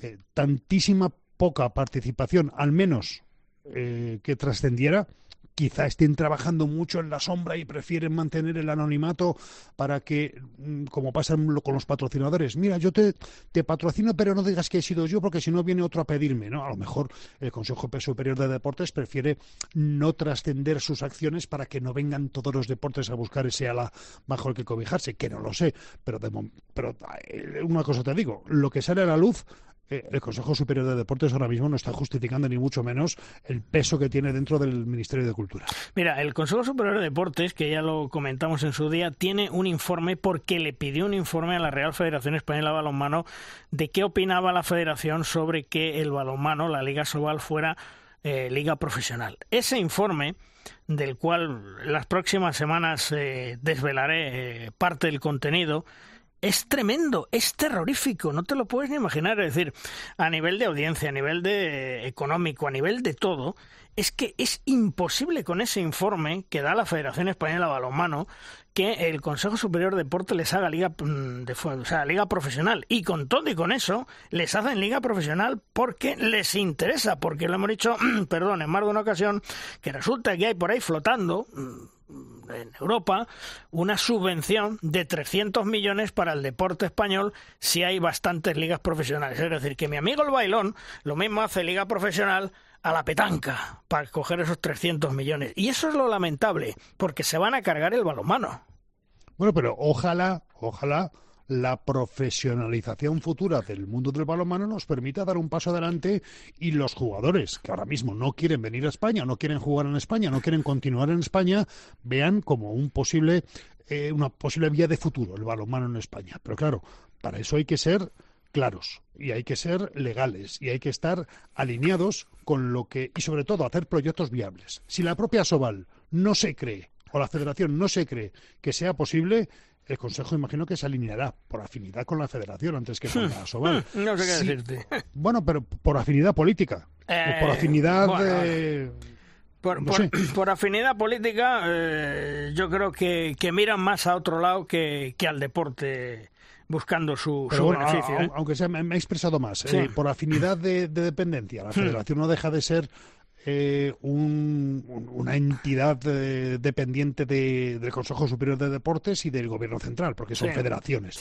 eh, tantísima poca participación, al menos eh, que trascendiera quizá estén trabajando mucho en la sombra y prefieren mantener el anonimato para que, mm, como pasa con los patrocinadores, mira, yo te, te patrocino, pero no digas que he sido yo, porque si no viene otro a pedirme, ¿no? A lo mejor el Consejo Superior de Deportes prefiere no trascender sus acciones para que no vengan todos los deportes a buscar ese ala bajo el que cobijarse, que no lo sé, pero, pero eh, una cosa te digo, lo que sale a la luz el Consejo Superior de Deportes ahora mismo no está justificando ni mucho menos el peso que tiene dentro del Ministerio de Cultura. Mira, el Consejo Superior de Deportes, que ya lo comentamos en su día, tiene un informe porque le pidió un informe a la Real Federación Española de Balonmano de qué opinaba la federación sobre que el balonmano, la Liga Sobal, fuera eh, liga profesional. Ese informe del cual las próximas semanas eh, desvelaré parte del contenido, es tremendo, es terrorífico, no te lo puedes ni imaginar. Es decir, a nivel de audiencia, a nivel de económico, a nivel de todo, es que es imposible con ese informe que da la Federación Española de Balonmano que el Consejo Superior de Deporte les haga liga mm, de o sea, liga profesional y con todo y con eso les hacen liga profesional porque les interesa, porque lo hemos dicho, perdón, en más de una ocasión que resulta que hay por ahí flotando mm, en Europa una subvención de 300 millones para el deporte español si hay bastantes ligas profesionales. Es decir, que mi amigo el bailón lo mismo hace liga profesional a la petanca para coger esos 300 millones. Y eso es lo lamentable, porque se van a cargar el balonmano. Bueno, pero ojalá, ojalá la profesionalización futura del mundo del balonmano nos permita dar un paso adelante y los jugadores que ahora mismo no quieren venir a España, no quieren jugar en España, no quieren continuar en España, vean como un posible eh, una posible vía de futuro el balonmano en España. Pero claro, para eso hay que ser claros y hay que ser legales y hay que estar alineados con lo que y sobre todo hacer proyectos viables. Si la propia Soval no se cree o la Federación no se cree que sea posible, el Consejo imagino que se alineará por afinidad con la Federación antes que con la Sobal. No sé qué decirte. Bueno, pero por afinidad política. por afinidad Por, afinidad política, eh, yo creo que, que, miran más a otro lado que, que al deporte buscando su, beneficio. ¿eh? Aunque sea, me, he expresado más. Eh, por afinidad de, de, dependencia, la hmm. federación no deja de ser eh, una entidad eh, dependiente del Consejo Superior de Deportes y del Gobierno Central, porque son federaciones.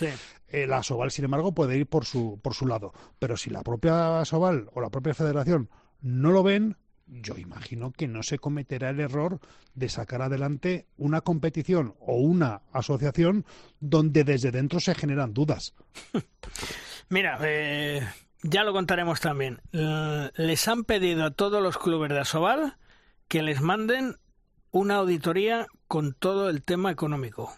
Eh, la Soval, sin embargo, puede ir por su, por su lado. Pero si la propia Soval o la propia federación no lo ven, yo imagino que no se cometerá el error de sacar adelante una competición o una asociación donde desde dentro se generan dudas. Mira, eh, ya lo contaremos también. Les han pedido a todos los clubes de Asobal que les manden una auditoría con todo el tema económico.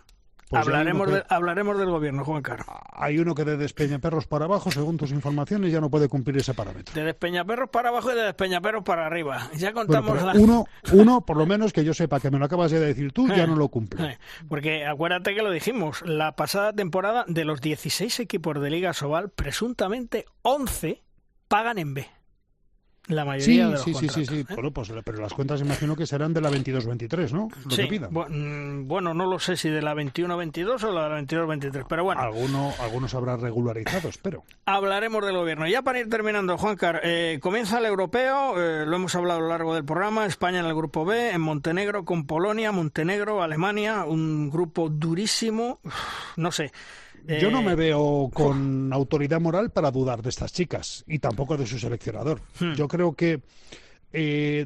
Pues hablaremos, hablaremos del gobierno, Juan Carlos. Hay uno que de Despeñaperros para abajo, según tus informaciones, ya no puede cumplir ese parámetro. De Despeñaperros para abajo y de Despeñaperros para arriba. Ya contamos uno, uno, por lo menos que yo sepa, que me lo acabas de decir tú, ya no lo cumple. Porque acuérdate que lo dijimos, la pasada temporada de los 16 equipos de Liga Sobal, presuntamente 11 pagan en B. La mayoría sí, de los sí, sí, sí, sí, ¿eh? Bueno, pues, pero las cuentas imagino que serán de la 22-23, ¿no? Lo sí. que mm, Bueno, no lo sé si de la 21-22 o la 22-23, pero bueno. Alguno, algunos habrá regularizados, pero... Hablaremos del gobierno. Ya para ir terminando, Juancar, eh, comienza el europeo, eh, lo hemos hablado a lo largo del programa, España en el grupo B, en Montenegro con Polonia, Montenegro, Alemania, un grupo durísimo, no sé... Yo no me eh, veo con autoridad moral para dudar de estas chicas y tampoco de su seleccionador. Hmm. Yo creo que eh,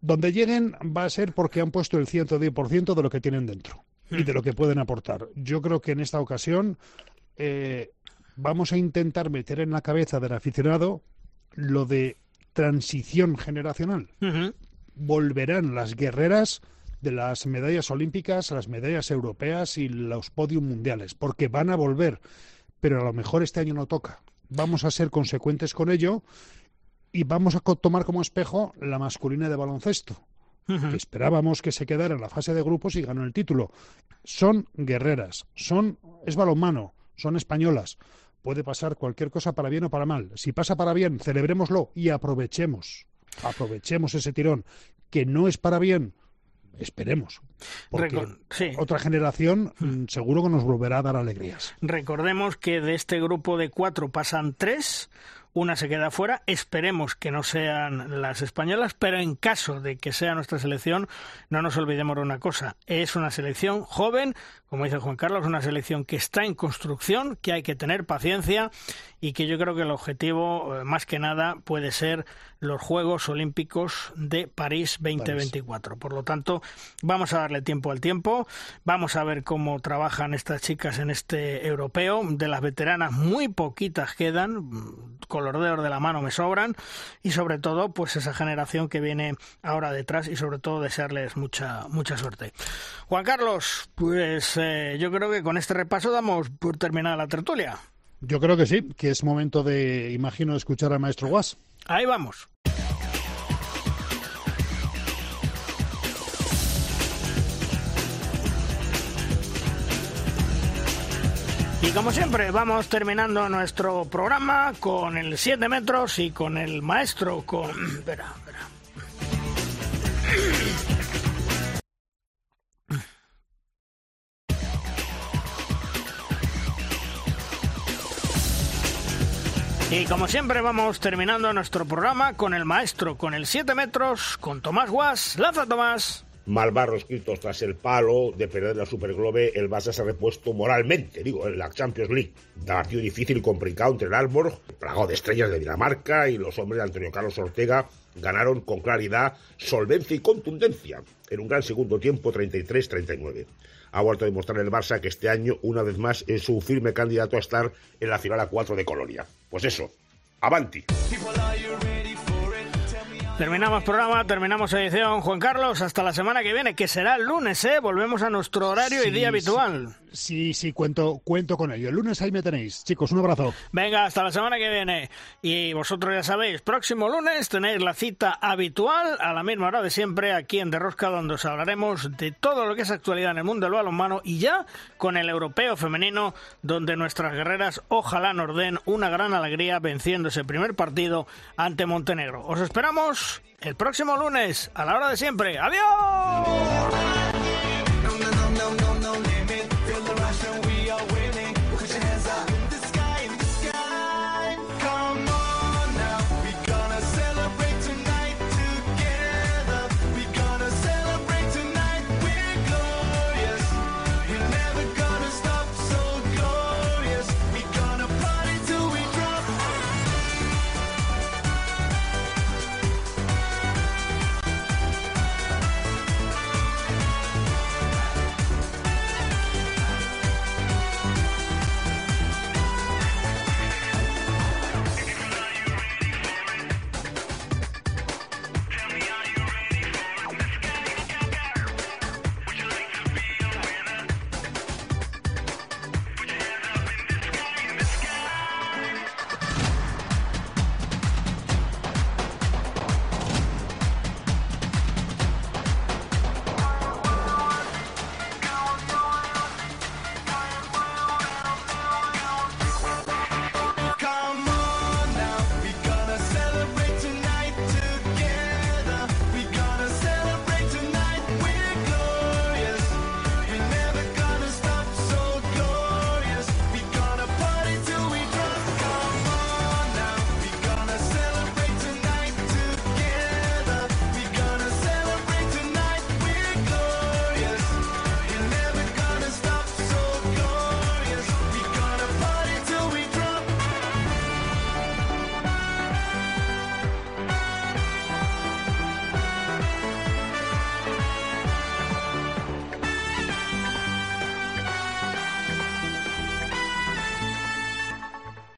donde lleguen va a ser porque han puesto el 110% de lo que tienen dentro y de hmm. lo que pueden aportar. Yo creo que en esta ocasión eh, vamos a intentar meter en la cabeza del aficionado lo de transición generacional. Volverán las guerreras de las medallas olímpicas, las medallas europeas y los podios mundiales, porque van a volver, pero a lo mejor este año no toca. Vamos a ser consecuentes con ello y vamos a tomar como espejo la masculina de baloncesto, que esperábamos que se quedara en la fase de grupos y ganó el título. Son guerreras, son es balonmano, son españolas. Puede pasar cualquier cosa para bien o para mal. Si pasa para bien, celebrémoslo y aprovechemos. Aprovechemos ese tirón. Que no es para bien, Esperemos. Porque otra generación mm, seguro que nos volverá a dar alegrías. Recordemos que de este grupo de cuatro pasan tres, una se queda fuera. Esperemos que no sean las españolas, pero en caso de que sea nuestra selección, no nos olvidemos de una cosa. Es una selección joven, como dice Juan Carlos, una selección que está en construcción, que hay que tener paciencia y que yo creo que el objetivo, eh, más que nada, puede ser los Juegos Olímpicos de París 2024. Por lo tanto, vamos a darle tiempo al tiempo, vamos a ver cómo trabajan estas chicas en este europeo. De las veteranas, muy poquitas quedan, con los dedos de la mano me sobran, y sobre todo, pues esa generación que viene ahora detrás y sobre todo desearles mucha, mucha suerte. Juan Carlos, pues eh, yo creo que con este repaso damos por terminada la tertulia. Yo creo que sí, que es momento de, imagino, escuchar al maestro Guas. Ahí vamos. Y como siempre, vamos terminando nuestro programa con el 7 metros y con el maestro, con... Espera, espera. Y como siempre vamos terminando nuestro programa con el maestro, con el 7 metros, con Tomás Guas. ¡Lanza, Tomás! Malvarro escritos tras el palo de perder la Superglobe, el Barça se ha repuesto moralmente, digo, en la Champions League. Partido difícil y complicado entre el Alborg, plagado de estrellas de Dinamarca y los hombres de Antonio Carlos Ortega ganaron con claridad, solvencia y contundencia en un gran segundo tiempo 33-39 ha vuelto a demostrar el Barça que este año, una vez más, es su firme candidato a estar en la final a 4 de Colonia. Pues eso, avanti. Terminamos programa, terminamos edición. Juan Carlos, hasta la semana que viene, que será el lunes, ¿eh? Volvemos a nuestro horario y día habitual. Sí, sí, cuento, cuento con ello. El lunes ahí me tenéis. Chicos, un abrazo. Venga, hasta la semana que viene. Y vosotros ya sabéis, próximo lunes tenéis la cita habitual a la misma hora de siempre aquí en Derrosca, donde os hablaremos de todo lo que es actualidad en el mundo del balonmano y ya con el europeo femenino, donde nuestras guerreras ojalá nos den una gran alegría venciendo ese primer partido ante Montenegro. Os esperamos el próximo lunes, a la hora de siempre. ¡Adiós!